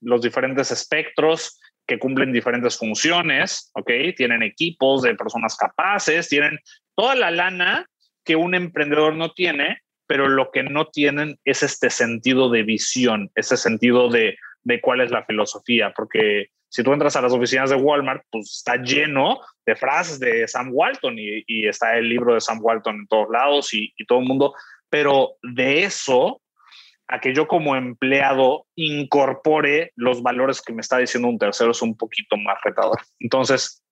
los diferentes espectros, que cumplen diferentes funciones, ¿ok? Tienen equipos de personas capaces, tienen toda la lana que un emprendedor no tiene, pero lo que no tienen es este sentido de visión, ese sentido de, de cuál es la filosofía, porque si tú entras a las oficinas de Walmart, pues está lleno de frases de Sam Walton y, está el libro de Sam Walton en todos lados y, y todo el mundo, pero de eso a que yo como empleado incorpore los valores que me está diciendo un tercero es un poquito más retador. Entonces,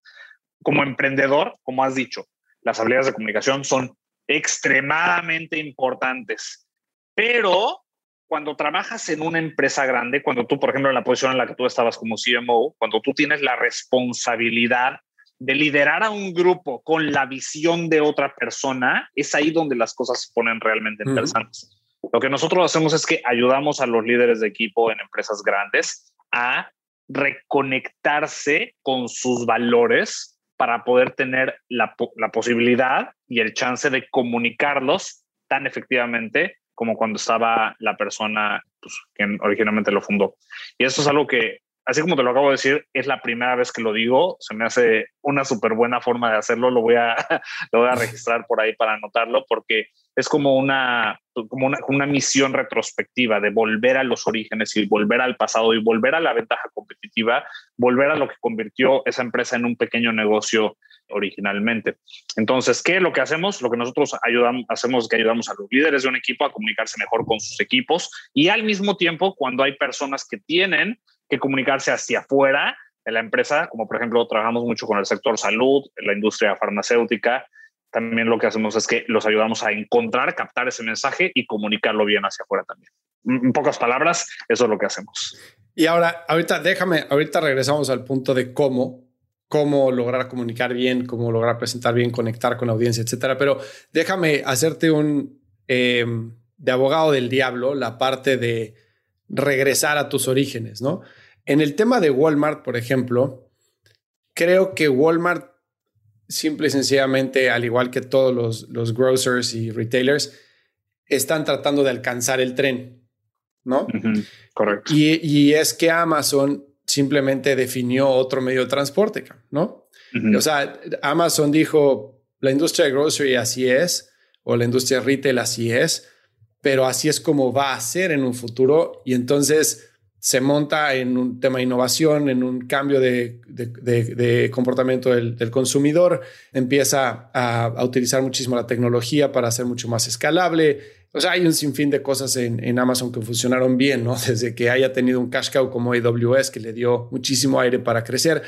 como emprendedor, como has dicho, las habilidades de comunicación son extremadamente importantes, pero cuando trabajas en una empresa grande, cuando tú, por ejemplo, en la posición en la que tú estabas como CMO, cuando tú tienes la responsabilidad de liderar a un grupo con la visión de otra persona, es ahí donde las cosas se ponen realmente interesantes. Lo que nosotros hacemos es que ayudamos a los líderes de equipo en empresas grandes a reconectarse con sus valores para poder tener la, posibilidad y el chance de comunicarlos tan efectivamente como cuando estaba la persona pues, que originalmente lo fundó. Y eso es algo que así como te lo acabo de decir, es la primera vez que lo digo. Se me hace una súper buena forma de hacerlo. Lo voy, a, lo voy a registrar por ahí para anotarlo porque es como una, como una, una, misión retrospectiva de volver a los orígenes y volver al pasado y volver a la ventaja competitiva, volver a lo que convirtió esa empresa en un pequeño negocio originalmente. Entonces, ¿qué es lo que hacemos? Lo que nosotros ayudamos, hacemos es que ayudamos a los líderes de un equipo a comunicarse mejor con sus equipos y al mismo tiempo, cuando hay personas que tienen que comunicarse hacia afuera de la empresa, como por ejemplo trabajamos mucho con el sector salud, la industria farmacéutica, también lo que hacemos es que los ayudamos a encontrar, captar ese mensaje y comunicarlo bien hacia afuera también. En pocas palabras, eso es lo que hacemos. Y ahora, ahorita déjame, ahorita regresamos al punto de cómo, cómo lograr comunicar bien, cómo lograr presentar bien, conectar con la audiencia, etcétera. Pero déjame hacerte un eh, de abogado del diablo, la parte de regresar a tus orígenes, ¿no? En el tema de Walmart, por ejemplo, creo que Walmart simple y sencillamente, al igual que todos los, los grocers y retailers, están tratando de alcanzar el tren, ¿no? Correcto. Y, y, es que Amazon simplemente definió otro medio de transporte, ¿no? O sea, Amazon dijo, la industria de grocery así es, o la industria retail así es, pero así es como va a ser en un futuro. Y entonces se monta en un tema de innovación, en un cambio de, de, comportamiento del, del, consumidor, empieza a, a, utilizar muchísimo la tecnología para ser mucho más escalable. O sea, hay un sinfín de cosas en, en, Amazon que funcionaron bien, ¿no? Desde que haya tenido un cash cow como AWS, que le dio muchísimo aire para crecer,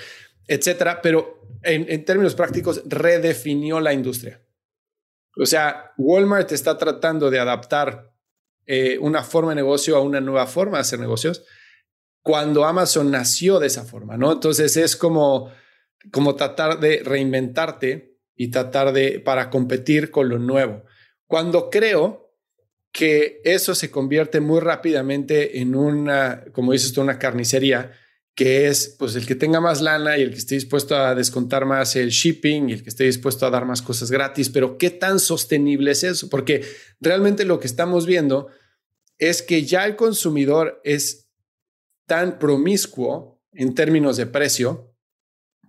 etcétera. Pero en, en términos prácticos, redefinió la industria. O sea, Walmart está tratando de adaptar eh, una forma de negocio a una nueva forma de hacer negocios cuando Amazon nació de esa forma, ¿no? Entonces es como, como tratar de reinventarte y tratar de, para competir con lo nuevo. Cuando creo que eso se convierte muy rápidamente en una, como dices tú, una carnicería, que es pues el que tenga más lana y el que esté dispuesto a descontar más el shipping y el que esté dispuesto a dar más cosas gratis, pero ¿qué tan sostenible es eso? Porque realmente lo que estamos viendo es que ya el consumidor es tan promiscuo en términos de precio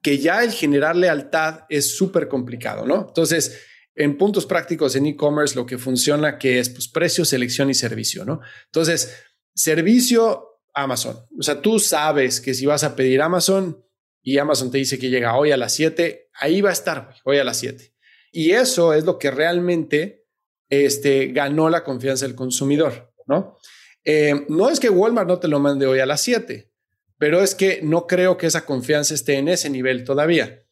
que ya el generar lealtad es súper complicado, ¿no? Entonces, en puntos prácticos en e-commerce lo que funciona que es pues precio, selección y servicio, ¿no? Entonces, servicio Amazon. O sea, tú sabes que si vas a pedir Amazon y Amazon te dice que llega hoy a las 7, ahí va a estar hoy a las 7. Y eso es lo que realmente este, ganó la confianza del consumidor, ¿no? Eh, no es que Walmart no te lo mande hoy a las 7, pero es que no creo que esa confianza esté en ese nivel todavía.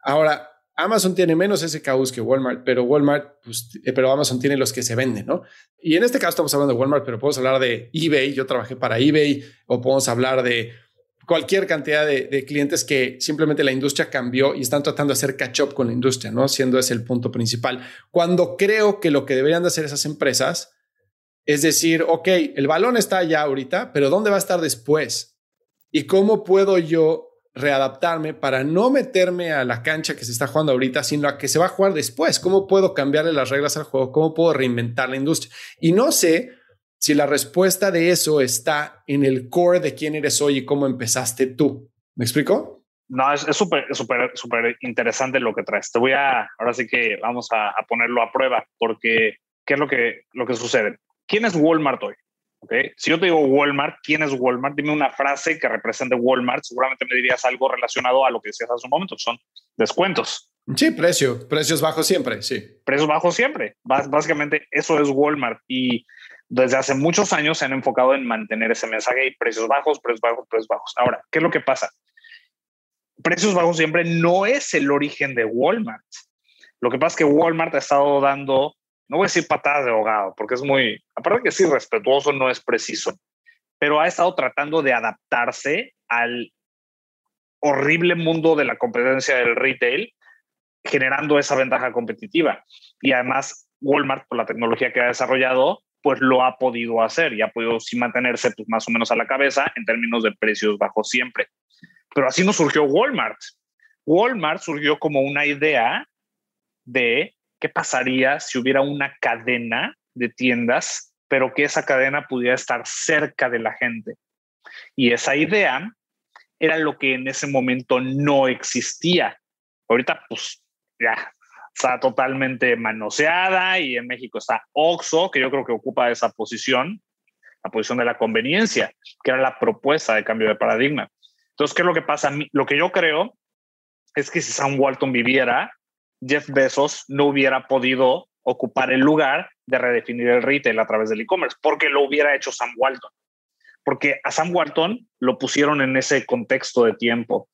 Ahora, Amazon tiene menos SKUs que Walmart, pero Walmart, pues, eh, pero Amazon tiene los que se venden, ¿no? Y en este caso estamos hablando de Walmart, pero podemos hablar de eBay. Yo trabajé para eBay o podemos hablar de cualquier cantidad de, clientes que simplemente la industria cambió y están tratando de hacer catch up con la industria, ¿no? Siendo ese el punto principal. Cuando creo que lo que deberían de hacer esas empresas es decir, ok, el balón está ya ahorita, pero ¿dónde va a estar después? ¿Y cómo puedo yo readaptarme para no meterme a la cancha que se está jugando ahorita, sino a que se va a jugar después. ¿Cómo puedo cambiarle las reglas al juego? ¿Cómo puedo reinventar la industria? Y no sé si la respuesta de eso está en el core de quién eres hoy y cómo empezaste tú. ¿Me explico? No, es súper, súper, súper interesante lo que traes. Te voy a, ahora sí que vamos a, a, ponerlo a prueba, porque ¿qué es lo que, lo que sucede? ¿Quién es Walmart hoy? Si yo te digo Walmart, ¿quién es Walmart? Dime una frase que represente Walmart. Seguramente me dirías algo relacionado a lo que decías hace un momento, son descuentos. Sí, precio, precios bajos siempre, sí. Precios bajos siempre. básicamente eso es Walmart y desde hace muchos años se han enfocado en mantener ese mensaje y precios bajos, precios bajos, precios bajos. Ahora, ¿qué es lo que pasa? Precios bajos siempre no es el origen de Walmart. Lo que pasa es que Walmart ha estado dando no voy a decir patadas de ahogado, porque es muy, aparte que sí, respetuoso no es preciso, pero ha estado tratando de adaptarse al horrible mundo de la competencia del retail, generando esa ventaja competitiva. Y además, Walmart, por la tecnología que ha desarrollado, pues lo ha podido hacer y ha podido sí mantenerse pues, más o menos a la cabeza en términos de precios bajos siempre. Pero así no surgió Walmart. Walmart surgió como una idea de ¿qué pasaría si hubiera una cadena de tiendas, pero que esa cadena pudiera estar cerca de la gente? Y esa idea era lo que en ese momento no existía. Ahorita, pues ya está totalmente manoseada y en México está Oxo, que yo creo que ocupa esa posición, la posición de la conveniencia, que era la propuesta de cambio de paradigma. Entonces, ¿qué es lo que pasa? Lo que yo creo es que si Sam Walton viviera, Jeff Bezos no hubiera podido ocupar el lugar de redefinir el retail a través del e-commerce, porque lo hubiera hecho Sam Walton. Porque a Sam Walton lo pusieron en ese contexto de tiempo,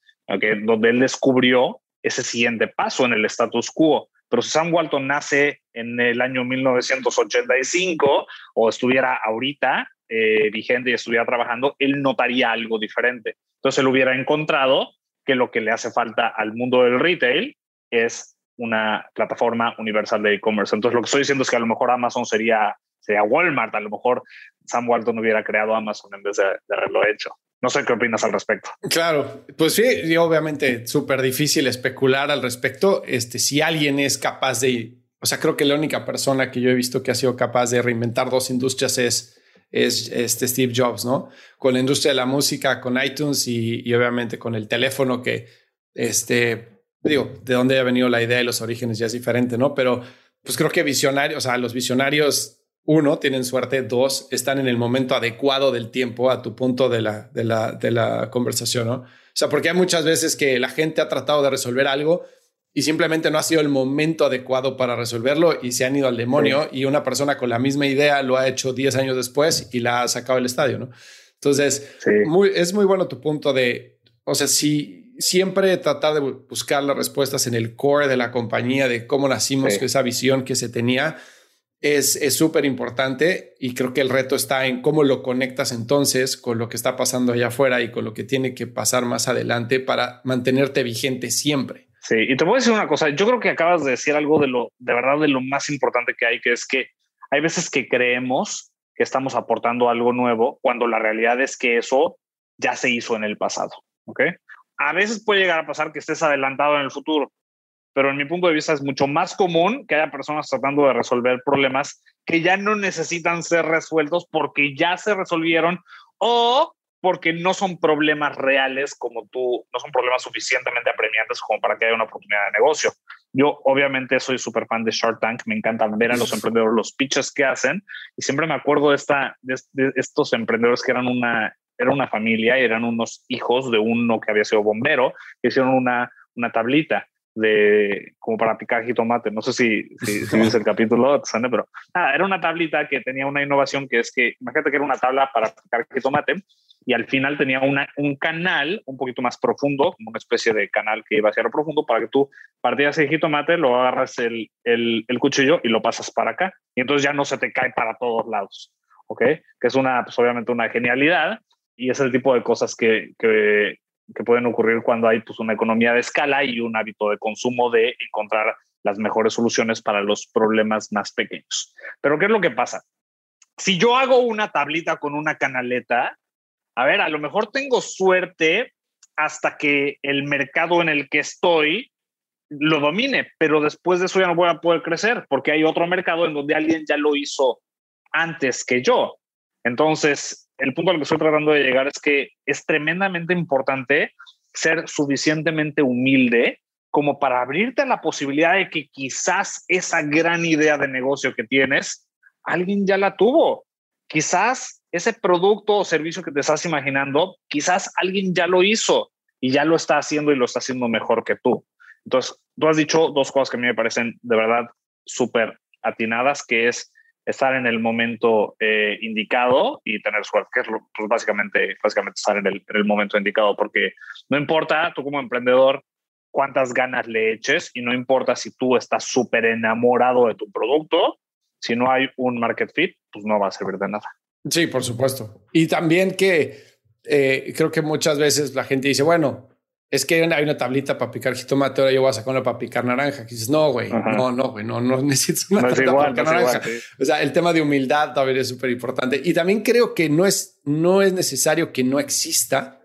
donde él descubrió ese siguiente paso en el status quo. Pero si Sam Walton nace en el año 1985 o estuviera ahorita eh, vigente y estuviera trabajando, él notaría algo diferente. Entonces él hubiera encontrado que lo que le hace falta al mundo del retail es una plataforma universal de e-commerce. Entonces, lo que estoy diciendo es que a lo mejor Amazon sería, sería Walmart, a lo mejor Sam Walton hubiera creado Amazon en vez de, haberlo hecho. No sé qué opinas al respecto. Claro, pues sí, y obviamente súper difícil especular al respecto. Este, si alguien es capaz de, o sea, creo que la única persona que yo he visto que ha sido capaz de reinventar dos industrias es, es este Steve Jobs, ¿no? Con la industria de la música, con iTunes y, y obviamente con el teléfono que, este, digo, de dónde ha venido la idea y los orígenes ya es diferente, ¿no? Pero pues creo que visionarios, o sea, los visionarios uno, tienen suerte, dos, están en el momento adecuado del tiempo a tu punto de la, de la, de la conversación, ¿no? O sea, porque hay muchas veces que la gente ha tratado de resolver algo y simplemente no ha sido el momento adecuado para resolverlo y se han ido al demonio y una persona con la misma idea lo ha hecho 10 años después y la ha sacado del estadio, ¿no? Entonces, muy, es muy bueno tu punto de, o sea, si siempre tratar de buscar las respuestas en el core de la compañía, de cómo nacimos, esa visión que se tenía, es súper importante y creo que el reto está en cómo lo conectas entonces con lo que está pasando allá afuera y con lo que tiene que pasar más adelante para mantenerte vigente siempre. Sí, y te voy a decir una cosa, yo creo que acabas de decir algo de lo, de verdad, de lo más importante que hay, que es que hay veces que creemos que estamos aportando algo nuevo cuando la realidad es que eso ya se hizo en el pasado, ¿ok? A veces puede llegar a pasar que estés adelantado en el futuro, pero en mi punto de vista es mucho más común que haya personas tratando de resolver problemas que ya no necesitan ser resueltos porque ya se resolvieron o porque no son problemas reales como tú, no son problemas suficientemente apremiantes como para que haya una oportunidad de negocio. Yo obviamente soy súper fan de Shark Tank, me encanta ver a los emprendedores los pitches que hacen y siempre me acuerdo de, esta, de, estos emprendedores que eran una, era una familia y eran unos hijos de uno que había sido bombero, que hicieron una, una tablita de como para picar jitomate. No sé si, si, si el capítulo, pero era una tablita que tenía una innovación que es que, imagínate que era una tabla para picar jitomate y al final tenía una, un canal un poquito más profundo, como una especie de canal que iba hacia lo profundo para que tú partías el jitomate, lo agarras el, el, el, cuchillo y lo pasas para acá y entonces ya no se te cae para todos lados. ¿Ok? Que es una, pues obviamente una genialidad y es el tipo de cosas que, que, que pueden ocurrir cuando hay pues, una economía de escala y un hábito de consumo de encontrar las mejores soluciones para los problemas más pequeños. Pero ¿qué es lo que pasa? Si yo hago una tablita con una canaleta, a ver, a lo mejor tengo suerte hasta que el mercado en el que estoy lo domine, pero después de eso ya no voy a poder crecer porque hay otro mercado en donde alguien ya lo hizo antes que yo. Entonces, el punto al que estoy tratando de llegar es que es tremendamente importante ser suficientemente humilde como para abrirte a la posibilidad de que quizás esa gran idea de negocio que tienes, alguien ya la tuvo. Quizás ese producto o servicio que te estás imaginando, quizás alguien ya lo hizo y ya lo está haciendo y lo está haciendo mejor que tú. Entonces, tú has dicho dos cosas que a mí me parecen de verdad súper atinadas, que es estar en el momento eh, indicado y tener suerte, que es pues básicamente, básicamente estar en el, en el, momento indicado, porque no importa tú como emprendedor cuántas ganas le eches y no importa si tú estás súper enamorado de tu producto, si no hay un market fit, pues no va a servir de nada. Sí, por supuesto. Y también que eh, creo que muchas veces la gente dice, bueno, es que hay una tablita para picar jitomate, ahora yo voy a sacar una para picar naranja. Y dices, no, güey, no, no, güey, no, no necesitas una tablita para picar naranja. O sea, el tema de humildad también es súper importante. Y también creo que no es, no es necesario que no exista.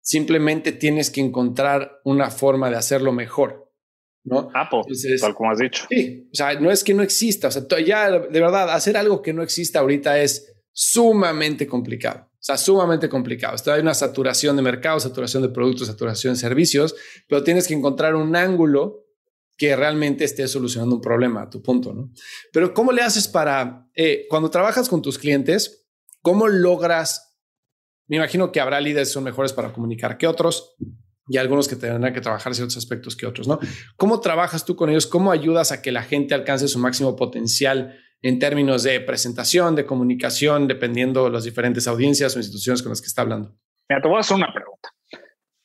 Simplemente tienes que encontrar una forma de hacerlo mejor. ¿no? Apple, tal como has dicho. Sí, o sea, no es que no exista. O sea, ya de verdad, hacer algo que no exista ahorita es sumamente complicado. Sea, sumamente complicado. hay una saturación de mercado, saturación de productos, saturación de servicios, pero tienes que encontrar un ángulo que realmente esté solucionando un problema a tu punto, ¿no? Pero ¿cómo le haces para, eh, cuando trabajas con tus clientes, cómo logras, me imagino que habrá líderes que son mejores para comunicar que otros y algunos que tendrán que trabajar ciertos aspectos que otros, ¿no? ¿Cómo trabajas tú con ellos? ¿Cómo ayudas a que la gente alcance su máximo potencial en términos de presentación, de comunicación, dependiendo de las diferentes audiencias o instituciones con las que está hablando? Mira, te voy a hacer una pregunta.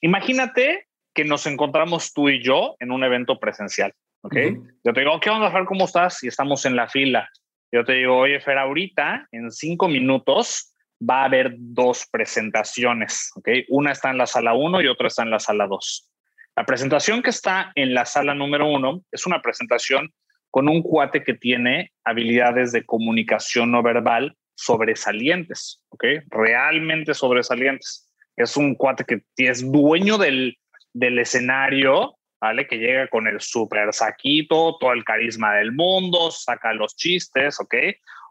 Imagínate que nos encontramos tú y yo en un evento presencial, ¿ok? Yo te digo, ¿qué onda, Fer? ¿Cómo estás? Y estamos en la fila. Yo te digo, oye, Fer, ahorita, en cinco minutos, va a haber dos presentaciones, ¿ok? Una está en la sala 1 y otra está en la sala 2. La presentación que está en la sala número 1 es una presentación con un cuate que tiene habilidades de comunicación no verbal sobresalientes, ¿ok? Realmente sobresalientes. Es un cuate que es dueño del, del escenario, ¿vale? Que llega con el super saquito, todo el carisma del mundo, saca los chistes, ¿ok?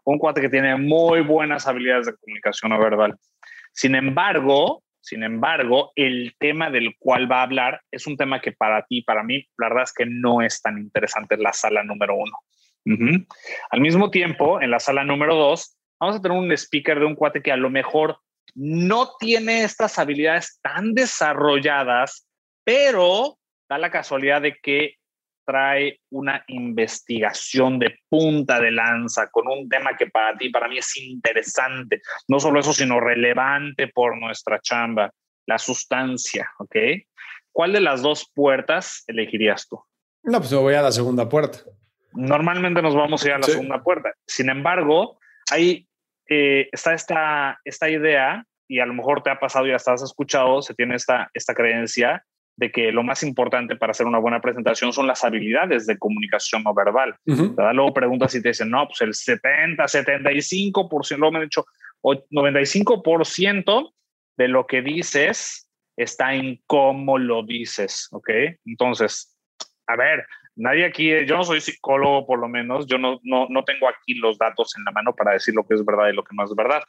Un cuate que tiene muy buenas habilidades de comunicación no verbal. Sin embargo, sin embargo, el tema del cual va a hablar es un tema que para ti, para mí, la verdad es que no es tan interesante en la sala número uno. Al mismo tiempo, en la sala número dos, vamos a tener un speaker de un cuate que a lo mejor no tiene estas habilidades tan desarrolladas, pero da la casualidad de que trae una investigación de punta de lanza con un tema que para ti, para mí es interesante. No solo eso, sino relevante por nuestra chamba, la sustancia, ¿ok? ¿Cuál de las dos puertas elegirías tú? No, pues me voy a la segunda puerta. Normalmente nos vamos a ir a la segunda puerta. Sin embargo, ahí eh, está esta, esta idea, y a lo mejor te ha pasado y hasta has escuchado, se tiene esta, esta creencia de que lo más importante para hacer una buena presentación son las habilidades de comunicación no verbal. Luego preguntas y te dicen, no, pues el 70, 75%, luego me han dicho, 95% de lo que dices está en cómo lo dices, ¿ok? Entonces, a ver, nadie aquí, yo no soy psicólogo por lo menos, yo no, no, no tengo aquí los datos en la mano para decir lo que es verdad y lo que no es verdad,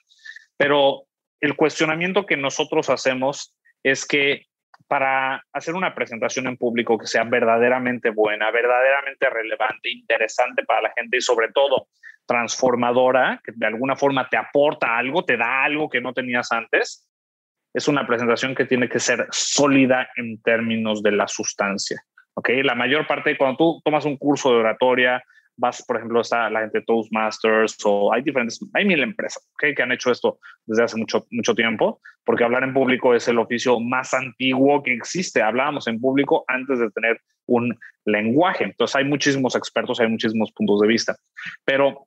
pero el cuestionamiento que nosotros hacemos es que para hacer una presentación en público que sea verdaderamente buena, verdaderamente relevante, interesante para la gente y sobre todo transformadora, que de alguna forma te aporta algo, te da algo que no tenías antes, es una presentación que tiene que ser sólida en términos de la sustancia. ¿ok? La mayor parte, cuando tú tomas un curso de oratoria, vas, por ejemplo, está la gente Toastmasters o hay diferentes, hay mil empresas que han hecho esto desde hace mucho, mucho tiempo, porque hablar en público es el oficio más antiguo que existe. Hablábamos en público antes de tener un lenguaje. Entonces hay muchísimos expertos, hay muchísimos puntos de vista. Pero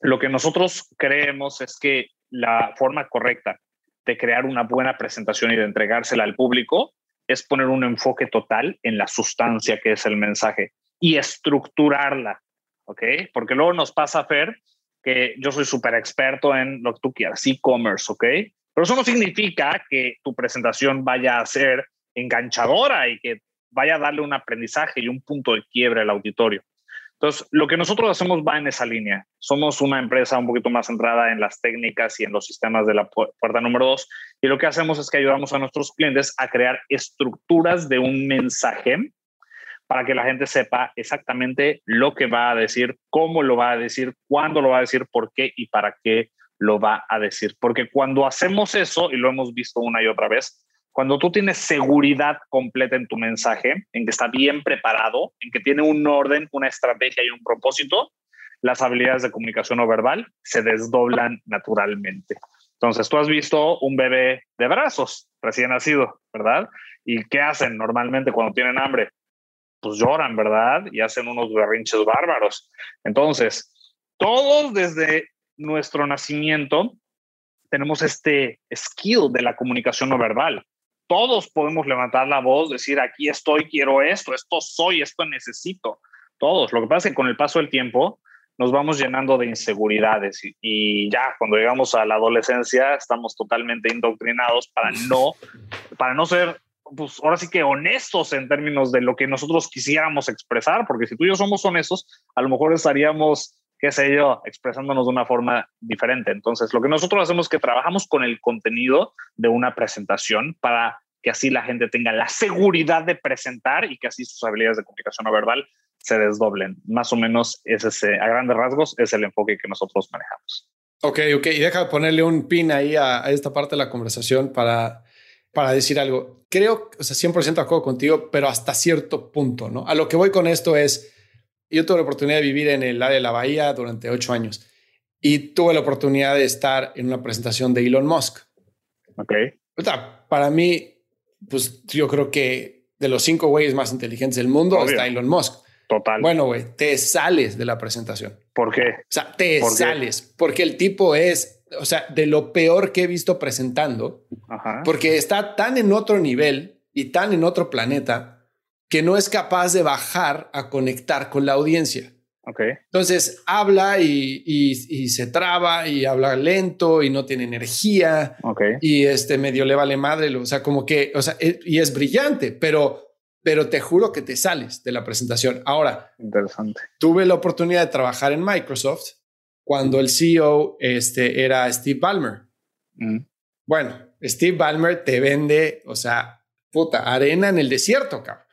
lo que nosotros creemos es que la forma correcta de crear una buena presentación y de entregársela al público es poner un enfoque total en la sustancia que es el mensaje y estructurarla ¿ok? Porque luego nos pasa, Fer, que yo soy súper experto en lo que tú quieras, e-commerce, ¿ok? Pero eso no significa que tu presentación vaya a ser enganchadora y que vaya a darle un aprendizaje y un punto de quiebre al auditorio. Entonces, lo que nosotros hacemos va en esa línea. Somos una empresa un poquito más centrada en las técnicas y en los sistemas de la puerta número dos. Y lo que hacemos es que ayudamos a nuestros clientes a crear estructuras de un mensaje para que la gente sepa exactamente lo que va a decir, cómo lo va a decir, cuándo lo va a decir, por qué y para qué lo va a decir. Porque cuando hacemos eso, y lo hemos visto una y otra vez, cuando tú tienes seguridad completa en tu mensaje, en que está bien preparado, en que tiene un orden, una estrategia y un propósito, las habilidades de comunicación no verbal se desdoblan naturalmente. Entonces, tú has visto un bebé de brazos recién nacido, ¿verdad? ¿Y qué hacen normalmente cuando tienen hambre? Pues lloran, ¿verdad? Y hacen unos berrinches bárbaros. Entonces, todos desde nuestro nacimiento tenemos este skill de la comunicación no verbal. Todos podemos levantar la voz, decir, aquí estoy, quiero esto, esto soy, esto necesito. Todos. Lo que pasa es que con el paso del tiempo nos vamos llenando de inseguridades y, y ya cuando llegamos a la adolescencia estamos totalmente indoctrinados para no, para no ser pues ahora sí que honestos en términos de lo que nosotros quisiéramos expresar, porque si tú y yo somos honestos, a lo mejor estaríamos, qué sé yo, expresándonos de una forma diferente. Entonces, lo que nosotros hacemos es que trabajamos con el contenido de una presentación para que así la gente tenga la seguridad de presentar y que así sus habilidades de comunicación no verbal se desdoblen. Más o menos, es ese, a grandes rasgos, es el enfoque que nosotros manejamos. Ok, ok. Y deja ponerle un pin ahí a, a esta parte de la conversación para para decir algo. Creo, o sea, 100% de acuerdo contigo, pero hasta cierto punto, ¿no? A lo que voy con esto es, yo tuve la oportunidad de vivir en el área de la Bahía durante ocho años y tuve la oportunidad de estar en una presentación de Elon Musk. Ok. Para mí, pues yo creo que de los cinco güeyes más inteligentes del mundo está Elon Musk. Total. Bueno, güey, te sales de la presentación. ¿Por qué? O sea, te sales porque el tipo es o sea, de lo peor que he visto presentando, porque está tan en otro nivel y tan en otro planeta que no es capaz de bajar a conectar con la audiencia. Okay. Entonces habla y, y, se traba y habla lento y no tiene energía. Okay. Y este medio le vale madre. O sea, como que, o sea, y es brillante, pero, pero te juro que te sales de la presentación. Ahora, interesante. Tuve la oportunidad de trabajar en Microsoft cuando el CEO este, era Steve Ballmer. Mm. Bueno, Steve Ballmer te vende, o sea, puta, arena en el desierto, cabrón.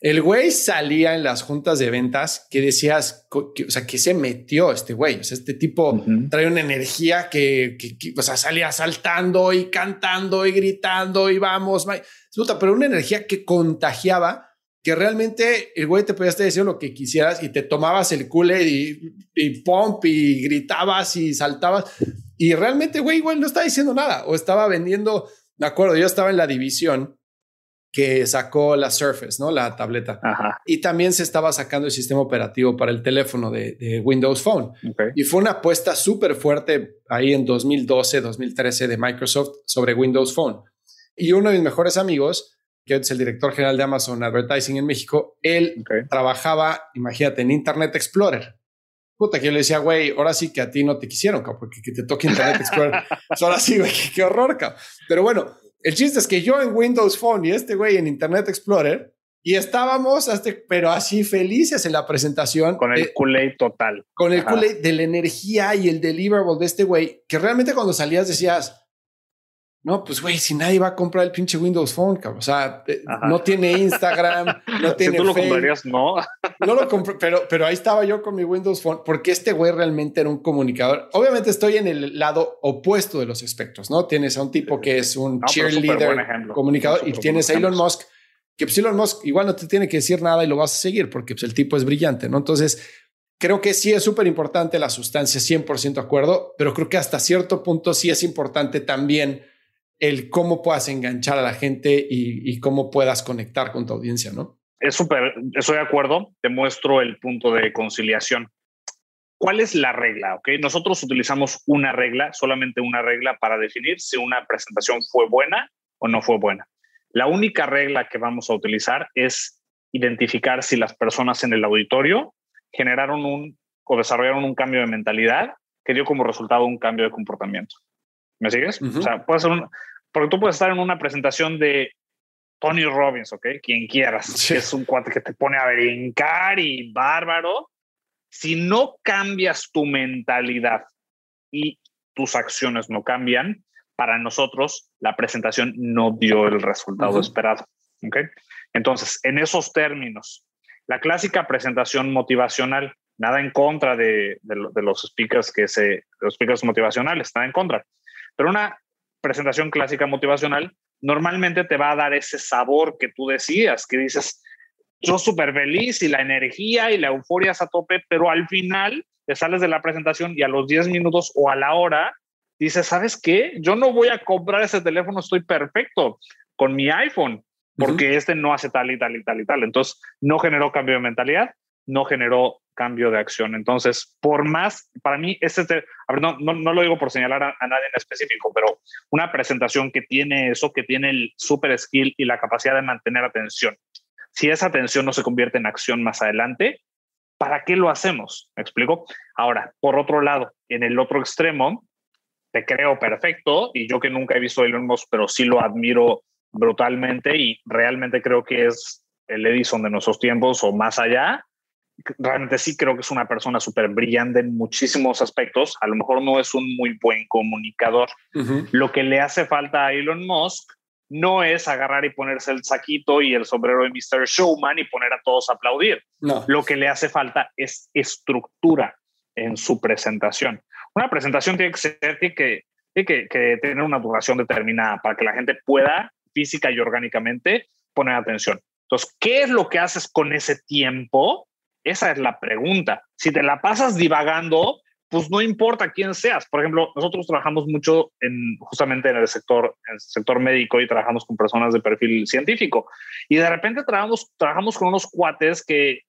El güey salía en las juntas de ventas que decías, o sea, que se metió este güey. O sea, este tipo trae una energía que, o sea, salía saltando y cantando y gritando y vamos, puta, pero una energía que contagiaba que realmente el güey te podía estar diciendo lo que quisieras y te tomabas el cule y, y pomp y gritabas y saltabas. Y realmente, güey, igual no estaba diciendo nada o estaba vendiendo. De acuerdo, yo estaba en la división que sacó la Surface, ¿no? La tableta. Y también se estaba sacando el sistema operativo para el teléfono de, Windows Phone. Y fue una apuesta súper fuerte ahí en 2012, 2013 de Microsoft sobre Windows Phone. Y uno de mis mejores amigos, que es el director general de Amazon Advertising en México, él trabajaba, imagínate, en Internet Explorer. Puta, que yo le decía, güey, ahora sí que a ti no te quisieron, porque que te toque Internet Explorer. Pues ahora sí, güey, qué, qué horror, cabrón. Pero bueno, el chiste es que yo en Windows Phone y este güey en Internet Explorer, y estábamos, hasta, pero así felices en la presentación. Con el kool total. Con el kool de la energía y el deliverable de este güey, que realmente cuando salías decías, no, pues güey, si nadie va a comprar el pinche Windows Phone, cabrón. O sea, eh, no tiene Instagram, no tiene. Si tú lo comprarías, no. no lo compré, pero, pero ahí estaba yo con mi Windows Phone, porque este güey realmente era un comunicador. Obviamente estoy en el lado opuesto de los espectros, ¿no? Tienes a un tipo que es un cheerleader, comunicador, y tienes a Elon Musk, que pues Elon Musk igual no te tiene que decir nada y lo vas a seguir porque pues, el tipo es brillante, ¿no? Entonces, creo que sí es súper importante la sustancia, 100% de acuerdo, pero creo que hasta cierto punto sí es importante también el cómo puedas enganchar a la gente y, cómo puedas conectar con tu audiencia, ¿no? Es súper, estoy de acuerdo, te muestro el punto de conciliación. ¿Cuál es la regla? Okay? Nosotros utilizamos una regla, solamente una regla para definir si una presentación fue buena o no fue buena. La única regla que vamos a utilizar es identificar si las personas en el auditorio generaron un o desarrollaron un cambio de mentalidad que dio como resultado un cambio de comportamiento. ¿Me sigues? O sea, puede ser un, porque tú puedes estar en una presentación de Tony Robbins, ¿ok? Quien quieras, que es un cuate que te pone a brincar y bárbaro. Si no cambias tu mentalidad y tus acciones no cambian, para nosotros la presentación no dio el resultado esperado, ¿ok? Entonces, en esos términos, la clásica presentación motivacional, nada en contra de, de, los speakers que se, los speakers motivacionales, nada en contra. Pero una presentación clásica motivacional normalmente te va a dar ese sabor que tú decías, que dices, yo súper feliz y la energía y la euforia es a tope, pero al final te sales de la presentación y a los 10 minutos o a la hora dices, ¿sabes qué? Yo no voy a comprar ese teléfono, estoy perfecto con mi iPhone, porque este no hace tal y tal y tal y tal. Entonces, no generó cambio de mentalidad, no generó cambio de acción. Entonces, por más, para mí, este, a ver, no, no, lo digo por señalar a, nadie en específico, pero una presentación que tiene eso, que tiene el super skill y la capacidad de mantener atención. Si esa atención no se convierte en acción más adelante, ¿para qué lo hacemos? ¿Me explico? Ahora, por otro lado, en el otro extremo, te creo perfecto y yo que nunca he visto a Elon Musk, pero sí lo admiro brutalmente y realmente creo que es el Edison de nuestros tiempos o más allá realmente sí creo que es una persona súper brillante en muchísimos aspectos. A lo mejor no es un muy buen comunicador. Lo que le hace falta a Elon Musk no es agarrar y ponerse el saquito y el sombrero de Mr. Showman y poner a todos a aplaudir. Lo que le hace falta es estructura en su presentación. Una presentación tiene que ser, tiene que, tiene que tener una duración determinada para que la gente pueda física y orgánicamente poner atención. Entonces, ¿qué es lo que haces con ese tiempo? Esa es la pregunta. Si te la pasas divagando, pues no importa quién seas. Por ejemplo, nosotros trabajamos mucho en justamente en el sector, en el sector médico y trabajamos con personas de perfil científico. Y de repente trabajamos, trabajamos con unos cuates que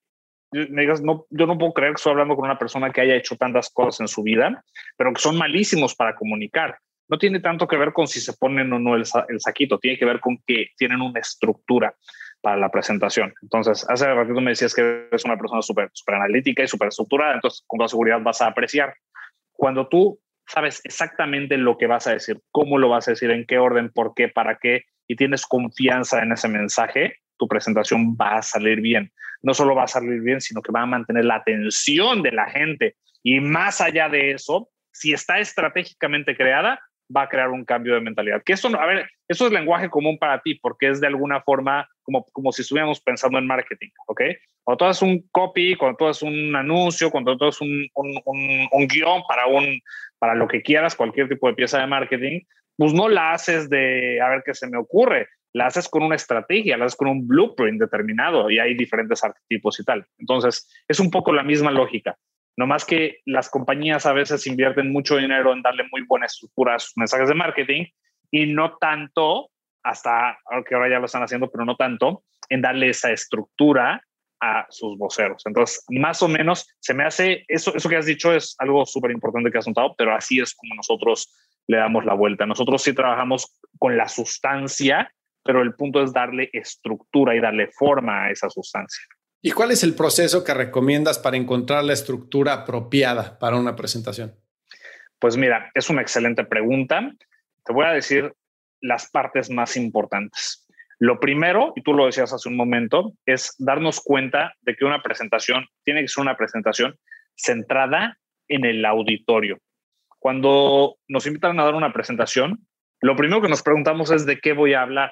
me digas, no, yo no puedo creer que estoy hablando con una persona que haya hecho tantas cosas en su vida, pero que son malísimos para comunicar. No tiene tanto que ver con si se ponen o no el, el saquito, tiene que ver con que tienen una estructura. Para la presentación. Entonces, hace ratito me decías que eres una persona súper super analítica y súper estructurada, entonces con toda seguridad vas a apreciar. Cuando tú sabes exactamente lo que vas a decir, cómo lo vas a decir, en qué orden, por qué, para qué, y tienes confianza en ese mensaje, tu presentación va a salir bien. No solo va a salir bien, sino que va a mantener la atención de la gente. Y más allá de eso, si está estratégicamente creada, va a crear un cambio de mentalidad. Que eso, a ver, eso es lenguaje común para ti, porque es de alguna forma como, como si estuviéramos pensando en marketing, ¿ok? Cuando tú haces un copy, cuando tú haces un anuncio, cuando tú haces un, un, guion para, un, para lo que quieras, cualquier tipo de pieza de marketing, pues no la haces de a ver qué se me ocurre, la haces con una estrategia, la haces con un blueprint determinado y hay diferentes arquetipos y tal. Entonces, es un poco la misma lógica. No más que las compañías a veces invierten mucho dinero en darle muy buena estructura a sus mensajes de marketing y no tanto, hasta que ahora ya lo están haciendo, pero no tanto, en darle esa estructura a sus voceros. Entonces, más o menos, se me hace, eso, eso que has dicho es algo súper importante que has notado, pero así es como nosotros le damos la vuelta. Nosotros sí trabajamos con la sustancia, pero el punto es darle estructura y darle forma a esa sustancia. ¿Y cuál es el proceso que recomiendas para encontrar la estructura apropiada para una presentación? Pues mira, es una excelente pregunta. Te voy a decir las partes más importantes. Lo primero, y tú lo decías hace un momento, es darnos cuenta de que una presentación tiene que ser una presentación centrada en el auditorio. Cuando nos invitan a dar una presentación, lo primero que nos preguntamos es de qué voy a hablar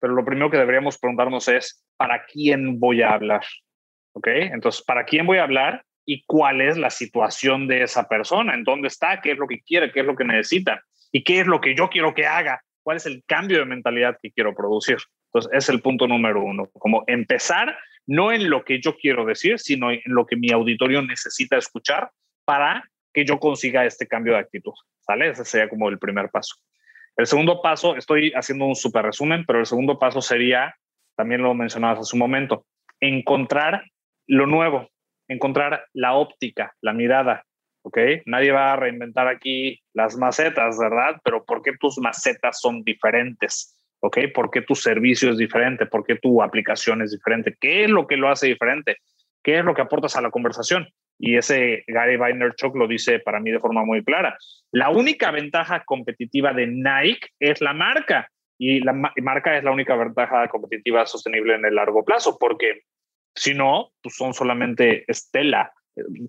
pero lo primero que deberíamos preguntarnos es, ¿para quién voy a hablar? ¿Ok? Entonces, ¿para quién voy a hablar? ¿Y cuál es la situación de esa persona? ¿En dónde está? ¿Qué es lo que quiere? ¿Qué es lo que necesita? ¿Y qué es lo que yo quiero que haga? ¿Cuál es el cambio de mentalidad que quiero producir? Entonces, es el punto número uno, como empezar no en lo que yo quiero decir, sino en lo que mi auditorio necesita escuchar para que yo consiga este cambio de actitud. ¿Sale? Ese sería como el primer paso. El segundo paso, estoy haciendo un super resumen, pero el segundo paso sería, también lo mencionabas hace un momento, encontrar lo nuevo, encontrar la óptica, la mirada, ¿ok? Nadie va a reinventar aquí las macetas, ¿verdad? Pero ¿por qué tus macetas son diferentes? ¿Ok? ¿Por qué tu servicio es diferente? ¿Por qué tu aplicación es diferente? ¿Qué es lo que lo hace diferente? ¿Qué es lo que aportas a la conversación? Y ese Gary Vaynerchuk lo dice para mí de forma muy clara. La única ventaja competitiva de Nike es la marca y la marca es la única ventaja competitiva sostenible en el largo plazo, porque si no, pues son solamente estela,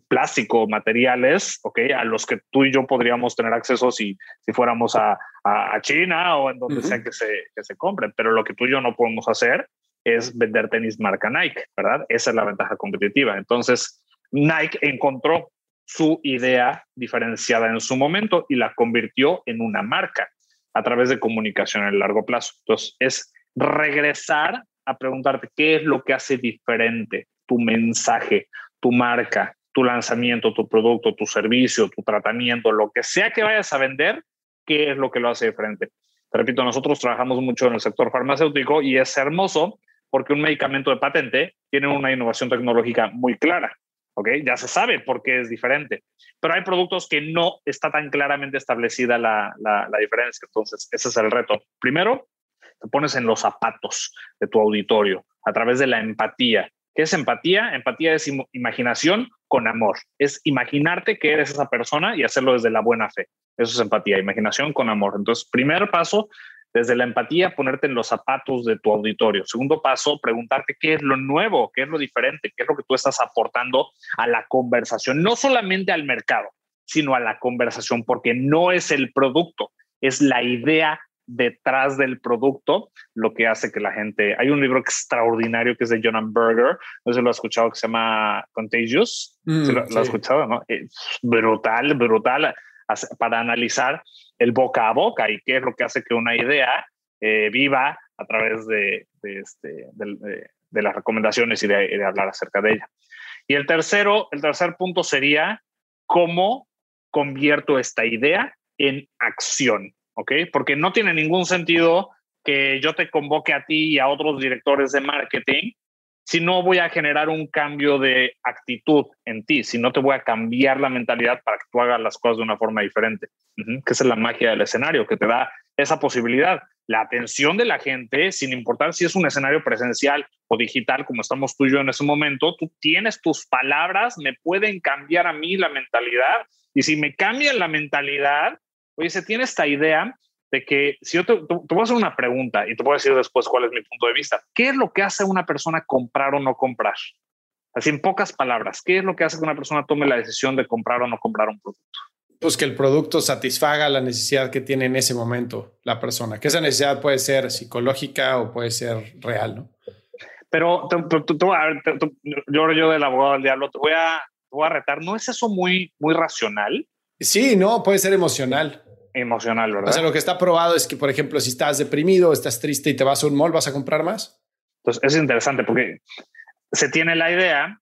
plástico, materiales, ¿ok? A los que tú y yo podríamos tener acceso si, si fuéramos a, a, China o en donde sea que se, que se compren. Pero lo que tú y yo no podemos hacer es vender tenis marca Nike, ¿verdad? Esa es la ventaja competitiva. Entonces, Nike encontró su idea diferenciada en su momento y la convirtió en una marca a través de comunicación en largo plazo. Entonces, es regresar a preguntarte qué es lo que hace diferente tu mensaje, tu marca, tu lanzamiento, tu producto, tu servicio, tu tratamiento, lo que sea que vayas a vender, qué es lo que lo hace diferente. Te repito, nosotros trabajamos mucho en el sector farmacéutico y es hermoso porque un medicamento de patente tiene una innovación tecnológica muy clara. ¿Ok? Ya se sabe por qué es diferente, pero hay productos que no está tan claramente establecida la, la, diferencia. Entonces, ese es el reto. Primero, te pones en los zapatos de tu auditorio a través de la empatía. ¿Qué es empatía? Empatía es imaginación con amor. Es imaginarte que eres esa persona y hacerlo desde la buena fe. Eso es empatía, imaginación con amor. Entonces, primer paso, desde la empatía, ponerte en los zapatos de tu auditorio. Segundo paso, preguntarte qué es lo nuevo, qué es lo diferente, qué es lo que tú estás aportando a la conversación, no solamente al mercado, sino a la conversación, porque no es el producto, es la idea detrás del producto lo que hace que la gente... Hay un libro extraordinario que es de Jonathan Berger, no sé si lo has escuchado, que se llama Contagious. Mm, lo, has escuchado? ¿no? brutal, brutal para analizar el boca a boca y qué es lo que hace que una idea eh, viva a través de, este, de, las recomendaciones y de, hablar acerca de ella. Y el tercero, el tercer punto sería cómo convierto esta idea en acción, ¿ok? Porque no tiene ningún sentido que yo te convoque a ti y a otros directores de marketing si no voy a generar un cambio de actitud en ti, si no te voy a cambiar la mentalidad para que tú hagas las cosas de una forma diferente, que es la magia del escenario, que te da esa posibilidad. la atención de la gente, sin importar si es un escenario presencial o digital, como estamos tú y yo en ese momento, tú tienes tus palabras, me pueden cambiar a mí la mentalidad. Y si me cambian la mentalidad, oye, se tiene esta idea de que si yo te, te, voy a hacer una pregunta y te voy a decir después cuál es mi punto de vista. ¿Qué es lo que hace una persona comprar o no comprar? Así en pocas palabras, ¿qué es lo que hace que una persona tome la decisión de comprar o no comprar un producto? Pues que el producto satisfaga la necesidad que tiene en ese momento la persona, que esa necesidad puede ser psicológica o puede ser real, ¿no? Pero yo, yo del abogado del diablo, te voy, a, te voy a retar, ¿no es eso muy, muy racional? Sí, no, puede ser emocional emocional, ¿verdad? O sea, lo que está probado es que, por ejemplo, si estás deprimido, estás triste y te vas a un mall, ¿vas a comprar más? Entonces, es interesante porque se tiene la idea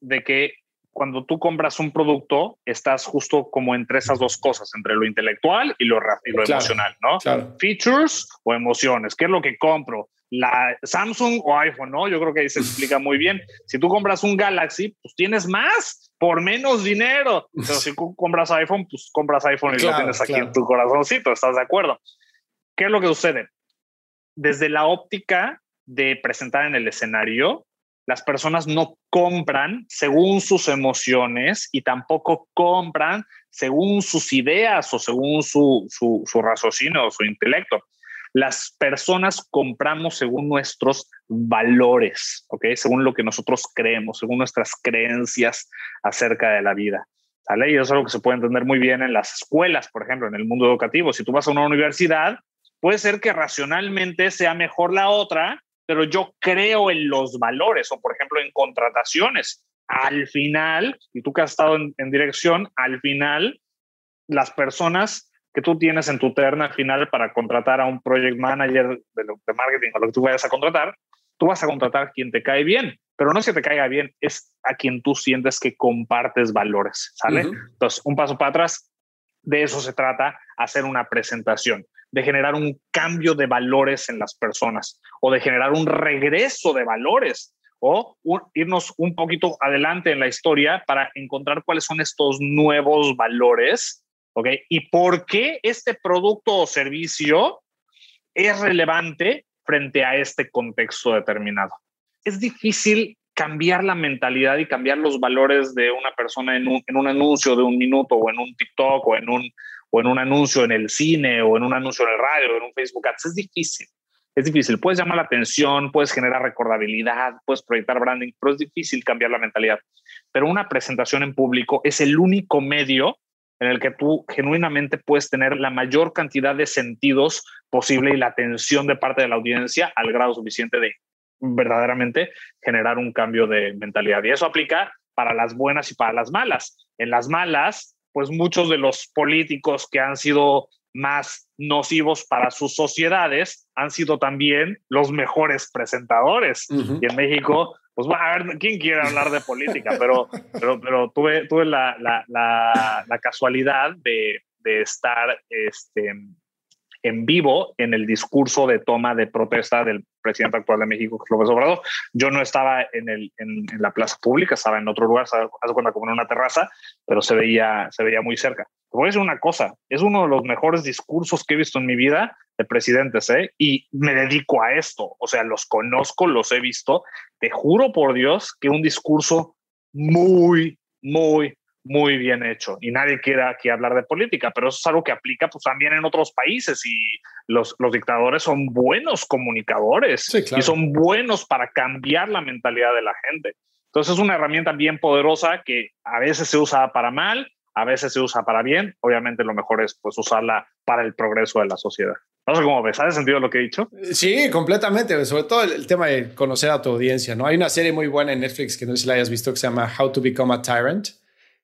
de que cuando tú compras un producto, estás justo como entre esas dos cosas, entre lo intelectual y lo, y lo emocional, ¿no? Features o emociones. ¿Qué es lo que compro? La Samsung o iPhone, ¿no? Yo creo que ahí se explica muy bien. Si tú compras un Galaxy, pues tienes más por menos dinero. Pero si tú compras iPhone, pues compras iPhone y lo tienes aquí en tu corazoncito, ¿estás de acuerdo? ¿Qué es lo que sucede? Desde la óptica de presentar en el escenario, las personas no compran según sus emociones y tampoco compran según sus ideas o según su, su, su raciocinio o su intelecto. Las personas compramos según nuestros valores, ¿ok? Según lo que nosotros creemos, según nuestras creencias acerca de la vida. ¿Sale? Y eso es algo que se puede entender muy bien en las escuelas, por ejemplo, en el mundo educativo. Si tú vas a una universidad, puede ser que racionalmente sea mejor la otra, pero yo creo en los valores o, por ejemplo, en contrataciones. Al final, y tú que has estado en, en dirección, al final, las personas que tú tienes en tu terna final para contratar a un project manager de, de marketing o lo que tú vayas a contratar, tú vas a contratar a quien te cae bien, pero no es que te caiga bien, es a quien tú sientes que compartes valores, ¿sale? Entonces, un paso para atrás, de eso se trata, hacer una presentación, de generar un cambio de valores en las personas o de generar un regreso de valores o irnos un poquito adelante en la historia para encontrar cuáles son estos nuevos valores ¿ok? Y por qué este producto o servicio es relevante frente a este contexto determinado. Es difícil cambiar la mentalidad y cambiar los valores de una persona en un, en un anuncio de un minuto o en un TikTok o en un, o en un anuncio en el cine o en un anuncio en el radio o en un Facebook Ads. Es difícil. Es difícil. Puedes llamar la atención, puedes generar recordabilidad, puedes proyectar branding, pero es difícil cambiar la mentalidad. Pero una presentación en público es el único medio en el que tú genuinamente puedes tener la mayor cantidad de sentidos posible y la atención de parte de la audiencia al grado suficiente de verdaderamente generar un cambio de mentalidad. Y eso aplica para las buenas y para las malas. En las malas, pues muchos de los políticos que han sido más nocivos para sus sociedades han sido también los mejores presentadores. Y en México pues a ver quién quiere hablar de política, pero, pero, tuve, tuve la, la, la, casualidad de, de, estar este, en vivo en el discurso de toma de protesta del presidente actual de México, López Obrador. Yo no estaba en, el, en, la plaza pública, estaba en otro lugar, hace cuenta como en una terraza, pero se veía, se veía muy cerca. Te voy a decir una cosa, es uno de los mejores discursos que he visto en mi vida de presidentes, ¿eh? Y me dedico a esto, o sea, los conozco, los he visto. Te juro por Dios que un discurso muy, muy, muy bien hecho. Y nadie quiere aquí hablar de política, pero eso es algo que aplica pues, también en otros países y los, los dictadores son buenos comunicadores y son buenos para cambiar la mentalidad de la gente. Entonces es una herramienta bien poderosa que a veces se usa para mal, a veces se usa para bien, obviamente lo mejor es pues usarla para el progreso de la sociedad. No sé cómo ves, ¿has sentido lo que he dicho? Sí, completamente, sobre todo el, tema de conocer a tu audiencia, ¿no? Hay una serie muy buena en Netflix que no sé si la hayas visto que se llama How to Become a Tyrant,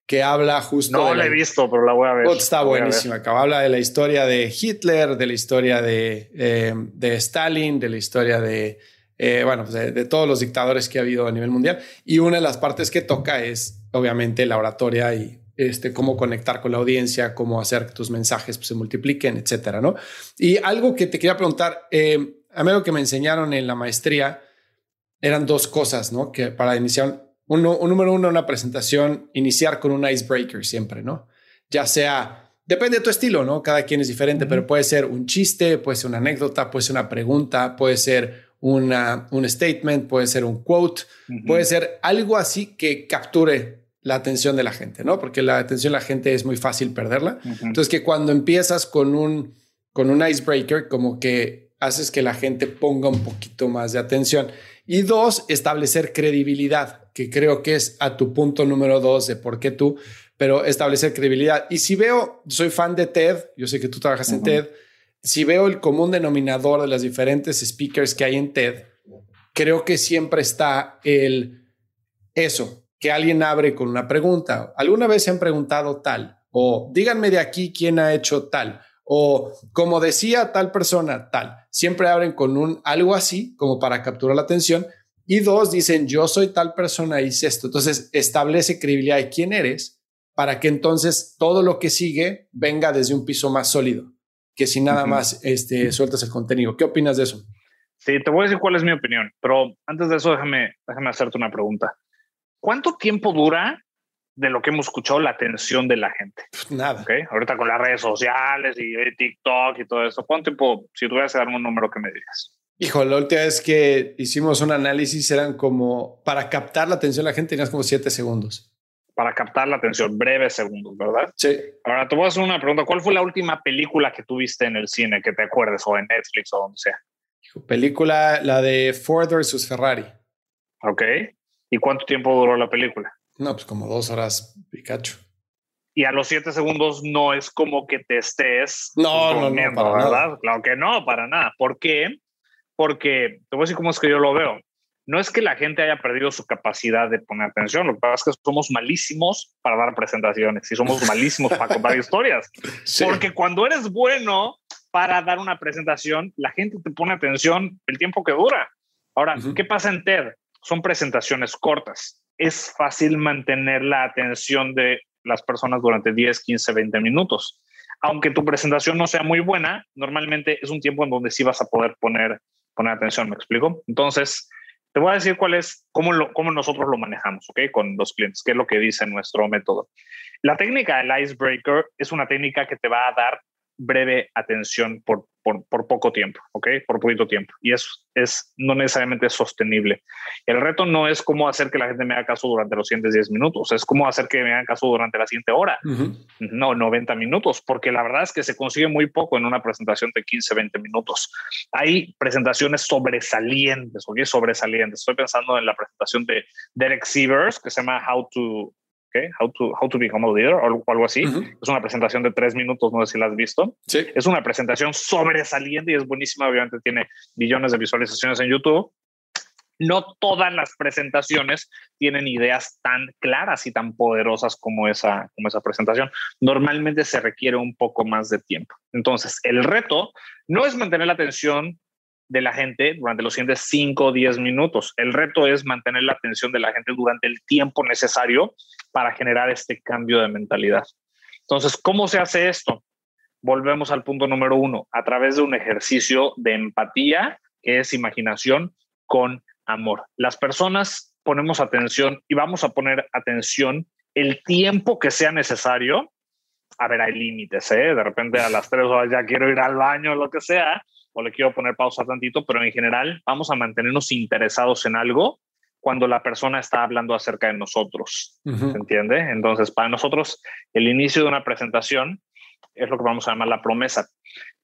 que habla justo... No la he visto, pero la voy a ver. está buenísima, que habla de la historia de Hitler, de la historia de, eh, de Stalin, de la historia de... Eh, bueno, pues de, de, todos los dictadores que ha habido a nivel mundial. Y una de las partes que toca es, obviamente, la oratoria y este, cómo conectar con la audiencia, cómo hacer que tus mensajes pues, se multipliquen, etcétera, ¿no? Y algo que te quería preguntar, eh, a mí lo que me enseñaron en la maestría eran dos cosas, ¿no? Que para iniciar, uno, un número uno, una presentación, iniciar con un icebreaker siempre, ¿no? Ya sea depende de tu estilo, ¿no? Cada quien es diferente, pero puede ser un chiste, puede ser una anécdota, puede ser una pregunta, puede ser una, un statement, puede ser un quote, puede ser algo así que capture la atención de la gente, ¿no? Porque la atención de la gente es muy fácil perderla. Entonces, que cuando empiezas con un, con un icebreaker, como que haces que la gente ponga un poquito más de atención. Y dos, establecer credibilidad, que creo que es a tu punto número dos de por qué tú, pero establecer credibilidad. Y si veo, soy fan de TED, yo sé que tú trabajas en TED, si veo el común denominador de las diferentes speakers que hay en TED, creo que siempre está el eso, que alguien abre con una pregunta. ¿Alguna vez se han preguntado tal? O díganme de aquí quién ha hecho tal. O como decía tal persona, tal. Siempre abren con un algo así como para capturar la atención. Y dos, dicen yo soy tal persona, hice esto. Entonces establece credibilidad de quién eres para que entonces todo lo que sigue venga desde un piso más sólido que si nada más este, sueltas el contenido. ¿Qué opinas de eso? Sí, te voy a decir cuál es mi opinión, pero antes de eso déjame, déjame hacerte una pregunta. ¿Cuánto tiempo dura de lo que hemos escuchado la atención de la gente? Nada. ¿Okay? Ahorita con las redes sociales y TikTok y todo eso, ¿cuánto tiempo, si tuvieras que darme un número que me digas? Hijo, la última vez que hicimos un análisis eran como, para captar la atención de la gente tenías como siete segundos para captar la atención, breves segundos, ¿verdad? Sí. Ahora te voy a hacer una pregunta. ¿Cuál fue la última película que tuviste en el cine que te acuerdes o en Netflix o donde sea? Película, la de Ford versus Ferrari. Ok. ¿Y cuánto tiempo duró la película? No, pues como dos horas, Pikachu. Y a los siete segundos no es como que te estés. No, no, no, para ¿verdad? nada. Claro que no, para nada. ¿Por qué? Porque te voy a decir cómo es que yo lo veo no es que la gente haya perdido su capacidad de poner atención, lo que pasa es que somos malísimos para dar presentaciones y somos malísimos para contar historias. Porque cuando eres bueno para dar una presentación, la gente te pone atención el tiempo que dura. Ahora, ¿qué pasa en TED? Son presentaciones cortas. Es fácil mantener la atención de las personas durante 10, 15, 20 minutos. Aunque tu presentación no sea muy buena, normalmente es un tiempo en donde sí vas a poder poner, poner atención, ¿me explico? Entonces, te voy a decir cuál es, cómo, cómo nosotros lo manejamos, ¿ok? Con los clientes, qué es lo que dice nuestro método. La técnica del icebreaker es una técnica que te va a dar breve atención por, por, poco tiempo, ¿ok? Por poquito tiempo. Y eso es no necesariamente sostenible. El reto no es cómo hacer que la gente me haga caso durante los siguientes 10 minutos, es cómo hacer que me hagan caso durante la siguiente hora, no 90 minutos, porque la verdad es que se consigue muy poco en una presentación de 15, 20 minutos. Hay presentaciones sobresalientes, oye, sobresalientes. Estoy pensando en la presentación de Derek Sievers, que se llama How to How, to, how to Become a Leader o algo así. Es una presentación de tres minutos, no sé si la has visto. Sí. Es una presentación sobresaliente y es buenísima. Obviamente tiene billones de visualizaciones en YouTube. No todas las presentaciones tienen ideas tan claras y tan poderosas como esa, como esa presentación. Normalmente se requiere un poco más de tiempo. Entonces, el reto no es mantener la atención de la gente durante los siguientes 5 o 10 minutos. El reto es mantener la atención de la gente durante el tiempo necesario para generar este cambio de mentalidad. Entonces, ¿cómo se hace esto? Volvemos al punto número uno, a través de un ejercicio de empatía, que es imaginación con amor. Las personas ponemos atención y vamos a poner atención el tiempo que sea necesario. A ver, hay límites, ¿eh? De repente a las tres horas ya quiero ir al baño lo que sea, o le quiero poner pausa tantito, pero en general vamos a mantenernos interesados en algo cuando la persona está hablando acerca de nosotros. ¿Se entiende? Entonces, para nosotros, el inicio de una presentación es lo que vamos a llamar la promesa,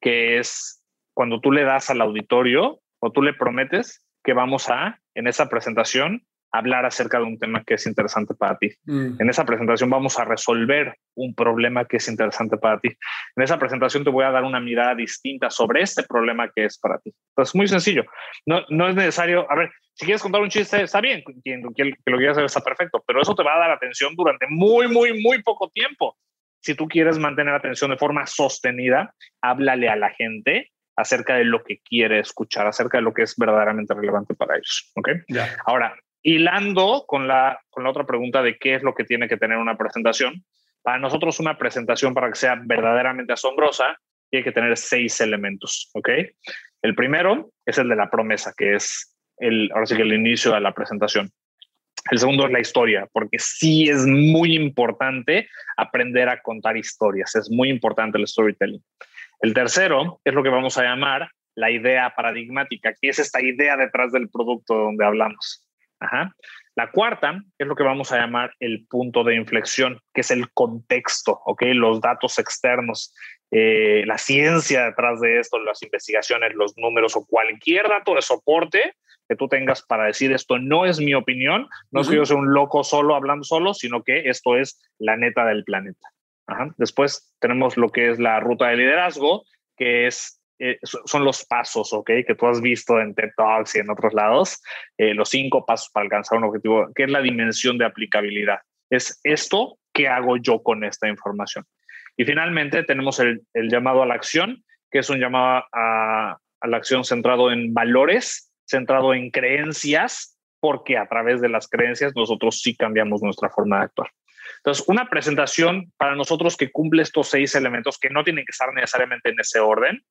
que es cuando tú le das al auditorio o tú le prometes que vamos a, en esa presentación, hablar acerca de un tema que es interesante para ti. Mm. En esa presentación vamos a resolver un problema que es interesante para ti. En esa presentación te voy a dar una mirada distinta sobre este problema que es para ti. Entonces, muy sencillo. No, no es necesario, a ver, si quieres contar un chiste, está bien, quien, que lo quieras hacer está perfecto, pero eso te va a dar atención durante muy, muy, muy poco tiempo. Si tú quieres mantener atención de forma sostenida, háblale a la gente acerca de lo que quiere escuchar, acerca de lo que es verdaderamente relevante para ellos. ¿Ok? Ahora, hilando con la, con la otra pregunta de qué es lo que tiene que tener una presentación, para nosotros una presentación para que sea verdaderamente asombrosa tiene que tener seis elementos, ¿ok? El primero es el de la promesa, que es el, ahora sí que el inicio de la presentación. El segundo es la historia, porque sí es muy importante aprender a contar historias, es muy importante el storytelling. El tercero es lo que vamos a llamar la idea paradigmática, que es esta idea detrás del producto donde hablamos. La cuarta es lo que vamos a llamar el punto de inflexión, que es el contexto, ¿ok? Los datos externos, eh, la ciencia detrás de esto, las investigaciones, los números o cualquier dato de soporte que tú tengas para decir esto no es mi opinión, no es que yo sea un loco solo hablando solo, sino que esto es la neta del planeta. Después tenemos lo que es la ruta de liderazgo, que es eh, son los pasos, ¿ok? Que tú has visto en TED Talks y en otros lados, eh, los cinco pasos para alcanzar un objetivo, que es la dimensión de aplicabilidad. Es esto, ¿qué hago yo con esta información? Y finalmente tenemos el, llamado a la acción, que es un llamado a, a la acción centrado en valores, centrado en creencias, porque a través de las creencias nosotros sí cambiamos nuestra forma de actuar. Entonces, una presentación para nosotros que cumple estos seis elementos, que no tienen que estar necesariamente en ese orden,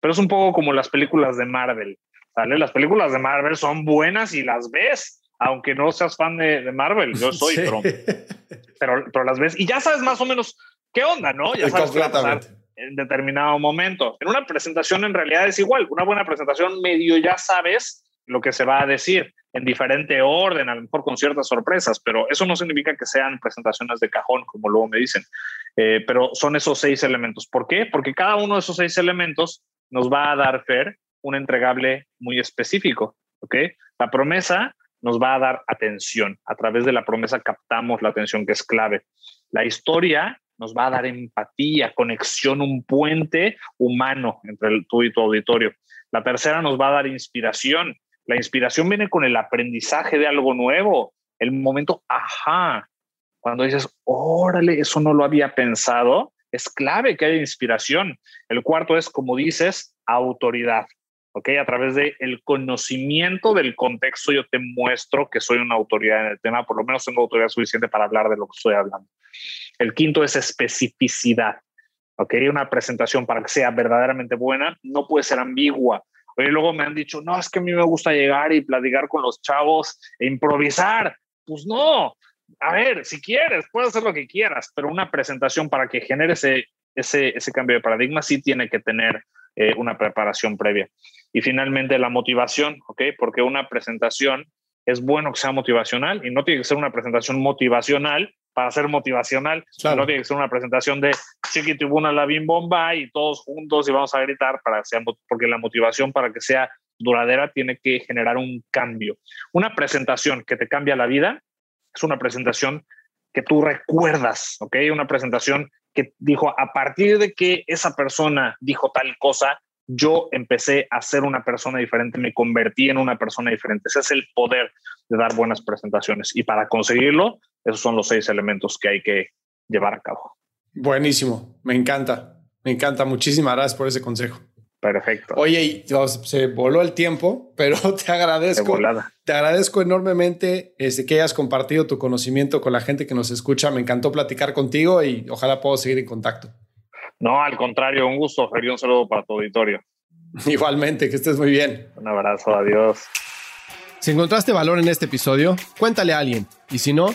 pero es un poco como las películas de Marvel, ¿sale? Las películas de Marvel son buenas y las ves, aunque no seas fan de, Marvel, yo soy, pero, pero, las ves y ya sabes más o menos qué onda, ¿no? Ya sabes qué va a pasar en determinado momento. En una presentación en realidad es igual, una buena presentación medio ya sabes lo que se va a decir en diferente orden, a lo mejor con ciertas sorpresas, pero eso no significa que sean presentaciones de cajón, como luego me dicen. Eh, pero son esos seis elementos. ¿Por qué? Porque cada uno de esos seis elementos nos va a dar Fer un entregable muy específico. ¿ok? La promesa nos va a dar atención. A través de la promesa captamos la atención que es clave. La historia nos va a dar empatía, conexión, un puente humano entre tú y tu auditorio. La tercera nos va a dar inspiración. La inspiración viene con el aprendizaje de algo nuevo, el momento, ajá, cuando dices, órale, eso no lo había pensado, es clave que haya inspiración. El cuarto es, como dices, autoridad. ¿ok? A través del el conocimiento del contexto yo te muestro que soy una autoridad en el tema, por lo menos tengo autoridad suficiente para hablar de lo que estoy hablando. El quinto es especificidad, ¿ok? Una presentación para que sea verdaderamente buena no puede ser ambigua. Oye, luego me han dicho, no, es que a mí me gusta llegar y platicar con los chavos e improvisar. Pues no, a ver, si quieres, puedes hacer lo que quieras, pero una presentación para que genere ese, ese, ese cambio de paradigma sí tiene que tener eh, una preparación previa. Y finalmente la motivación, ¿ok? Porque una presentación es bueno que sea motivacional y no tiene que ser una presentación motivacional para ser motivacional, no tiene que ser una presentación de chiquitibuna la bim bomba y todos juntos y vamos a gritar para que sea, porque la motivación para que sea duradera tiene que generar un cambio. Una presentación que te cambia la vida es una presentación que tú recuerdas, ¿ok? Una presentación que dijo, a partir de que esa persona dijo tal cosa, yo empecé a ser una persona diferente, me convertí en una persona diferente. Ese es el poder de dar buenas presentaciones. Y para conseguirlo, esos son los seis elementos que hay que llevar a cabo. Buenísimo, me encanta, me encanta. Muchísimas gracias por ese consejo. Perfecto. Oye, se voló el tiempo, pero te agradezco. Te agradezco enormemente este, que hayas compartido tu conocimiento con la gente que nos escucha. Me encantó platicar contigo y ojalá puedo seguir en contacto. No, al contrario, un gusto, Fer, un saludo para tu auditorio. Igualmente, que estés muy bien. Un abrazo, adiós. Si encontraste valor en este episodio, cuéntale a alguien. Y si no,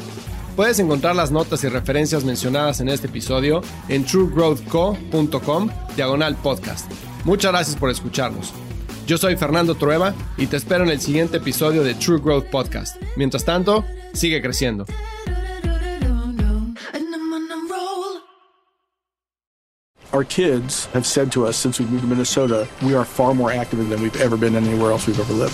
Puedes encontrar las notas y referencias mencionadas en este episodio en truegrowthco.com diagonal podcast. Muchas gracias por escucharnos. Yo soy Fernando Trueba y te espero en el siguiente episodio de True Growth Podcast. Mientras tanto, sigue creciendo. Our kids have said to us since we moved to Minnesota, we are far more active than we've ever been anywhere else we've ever lived.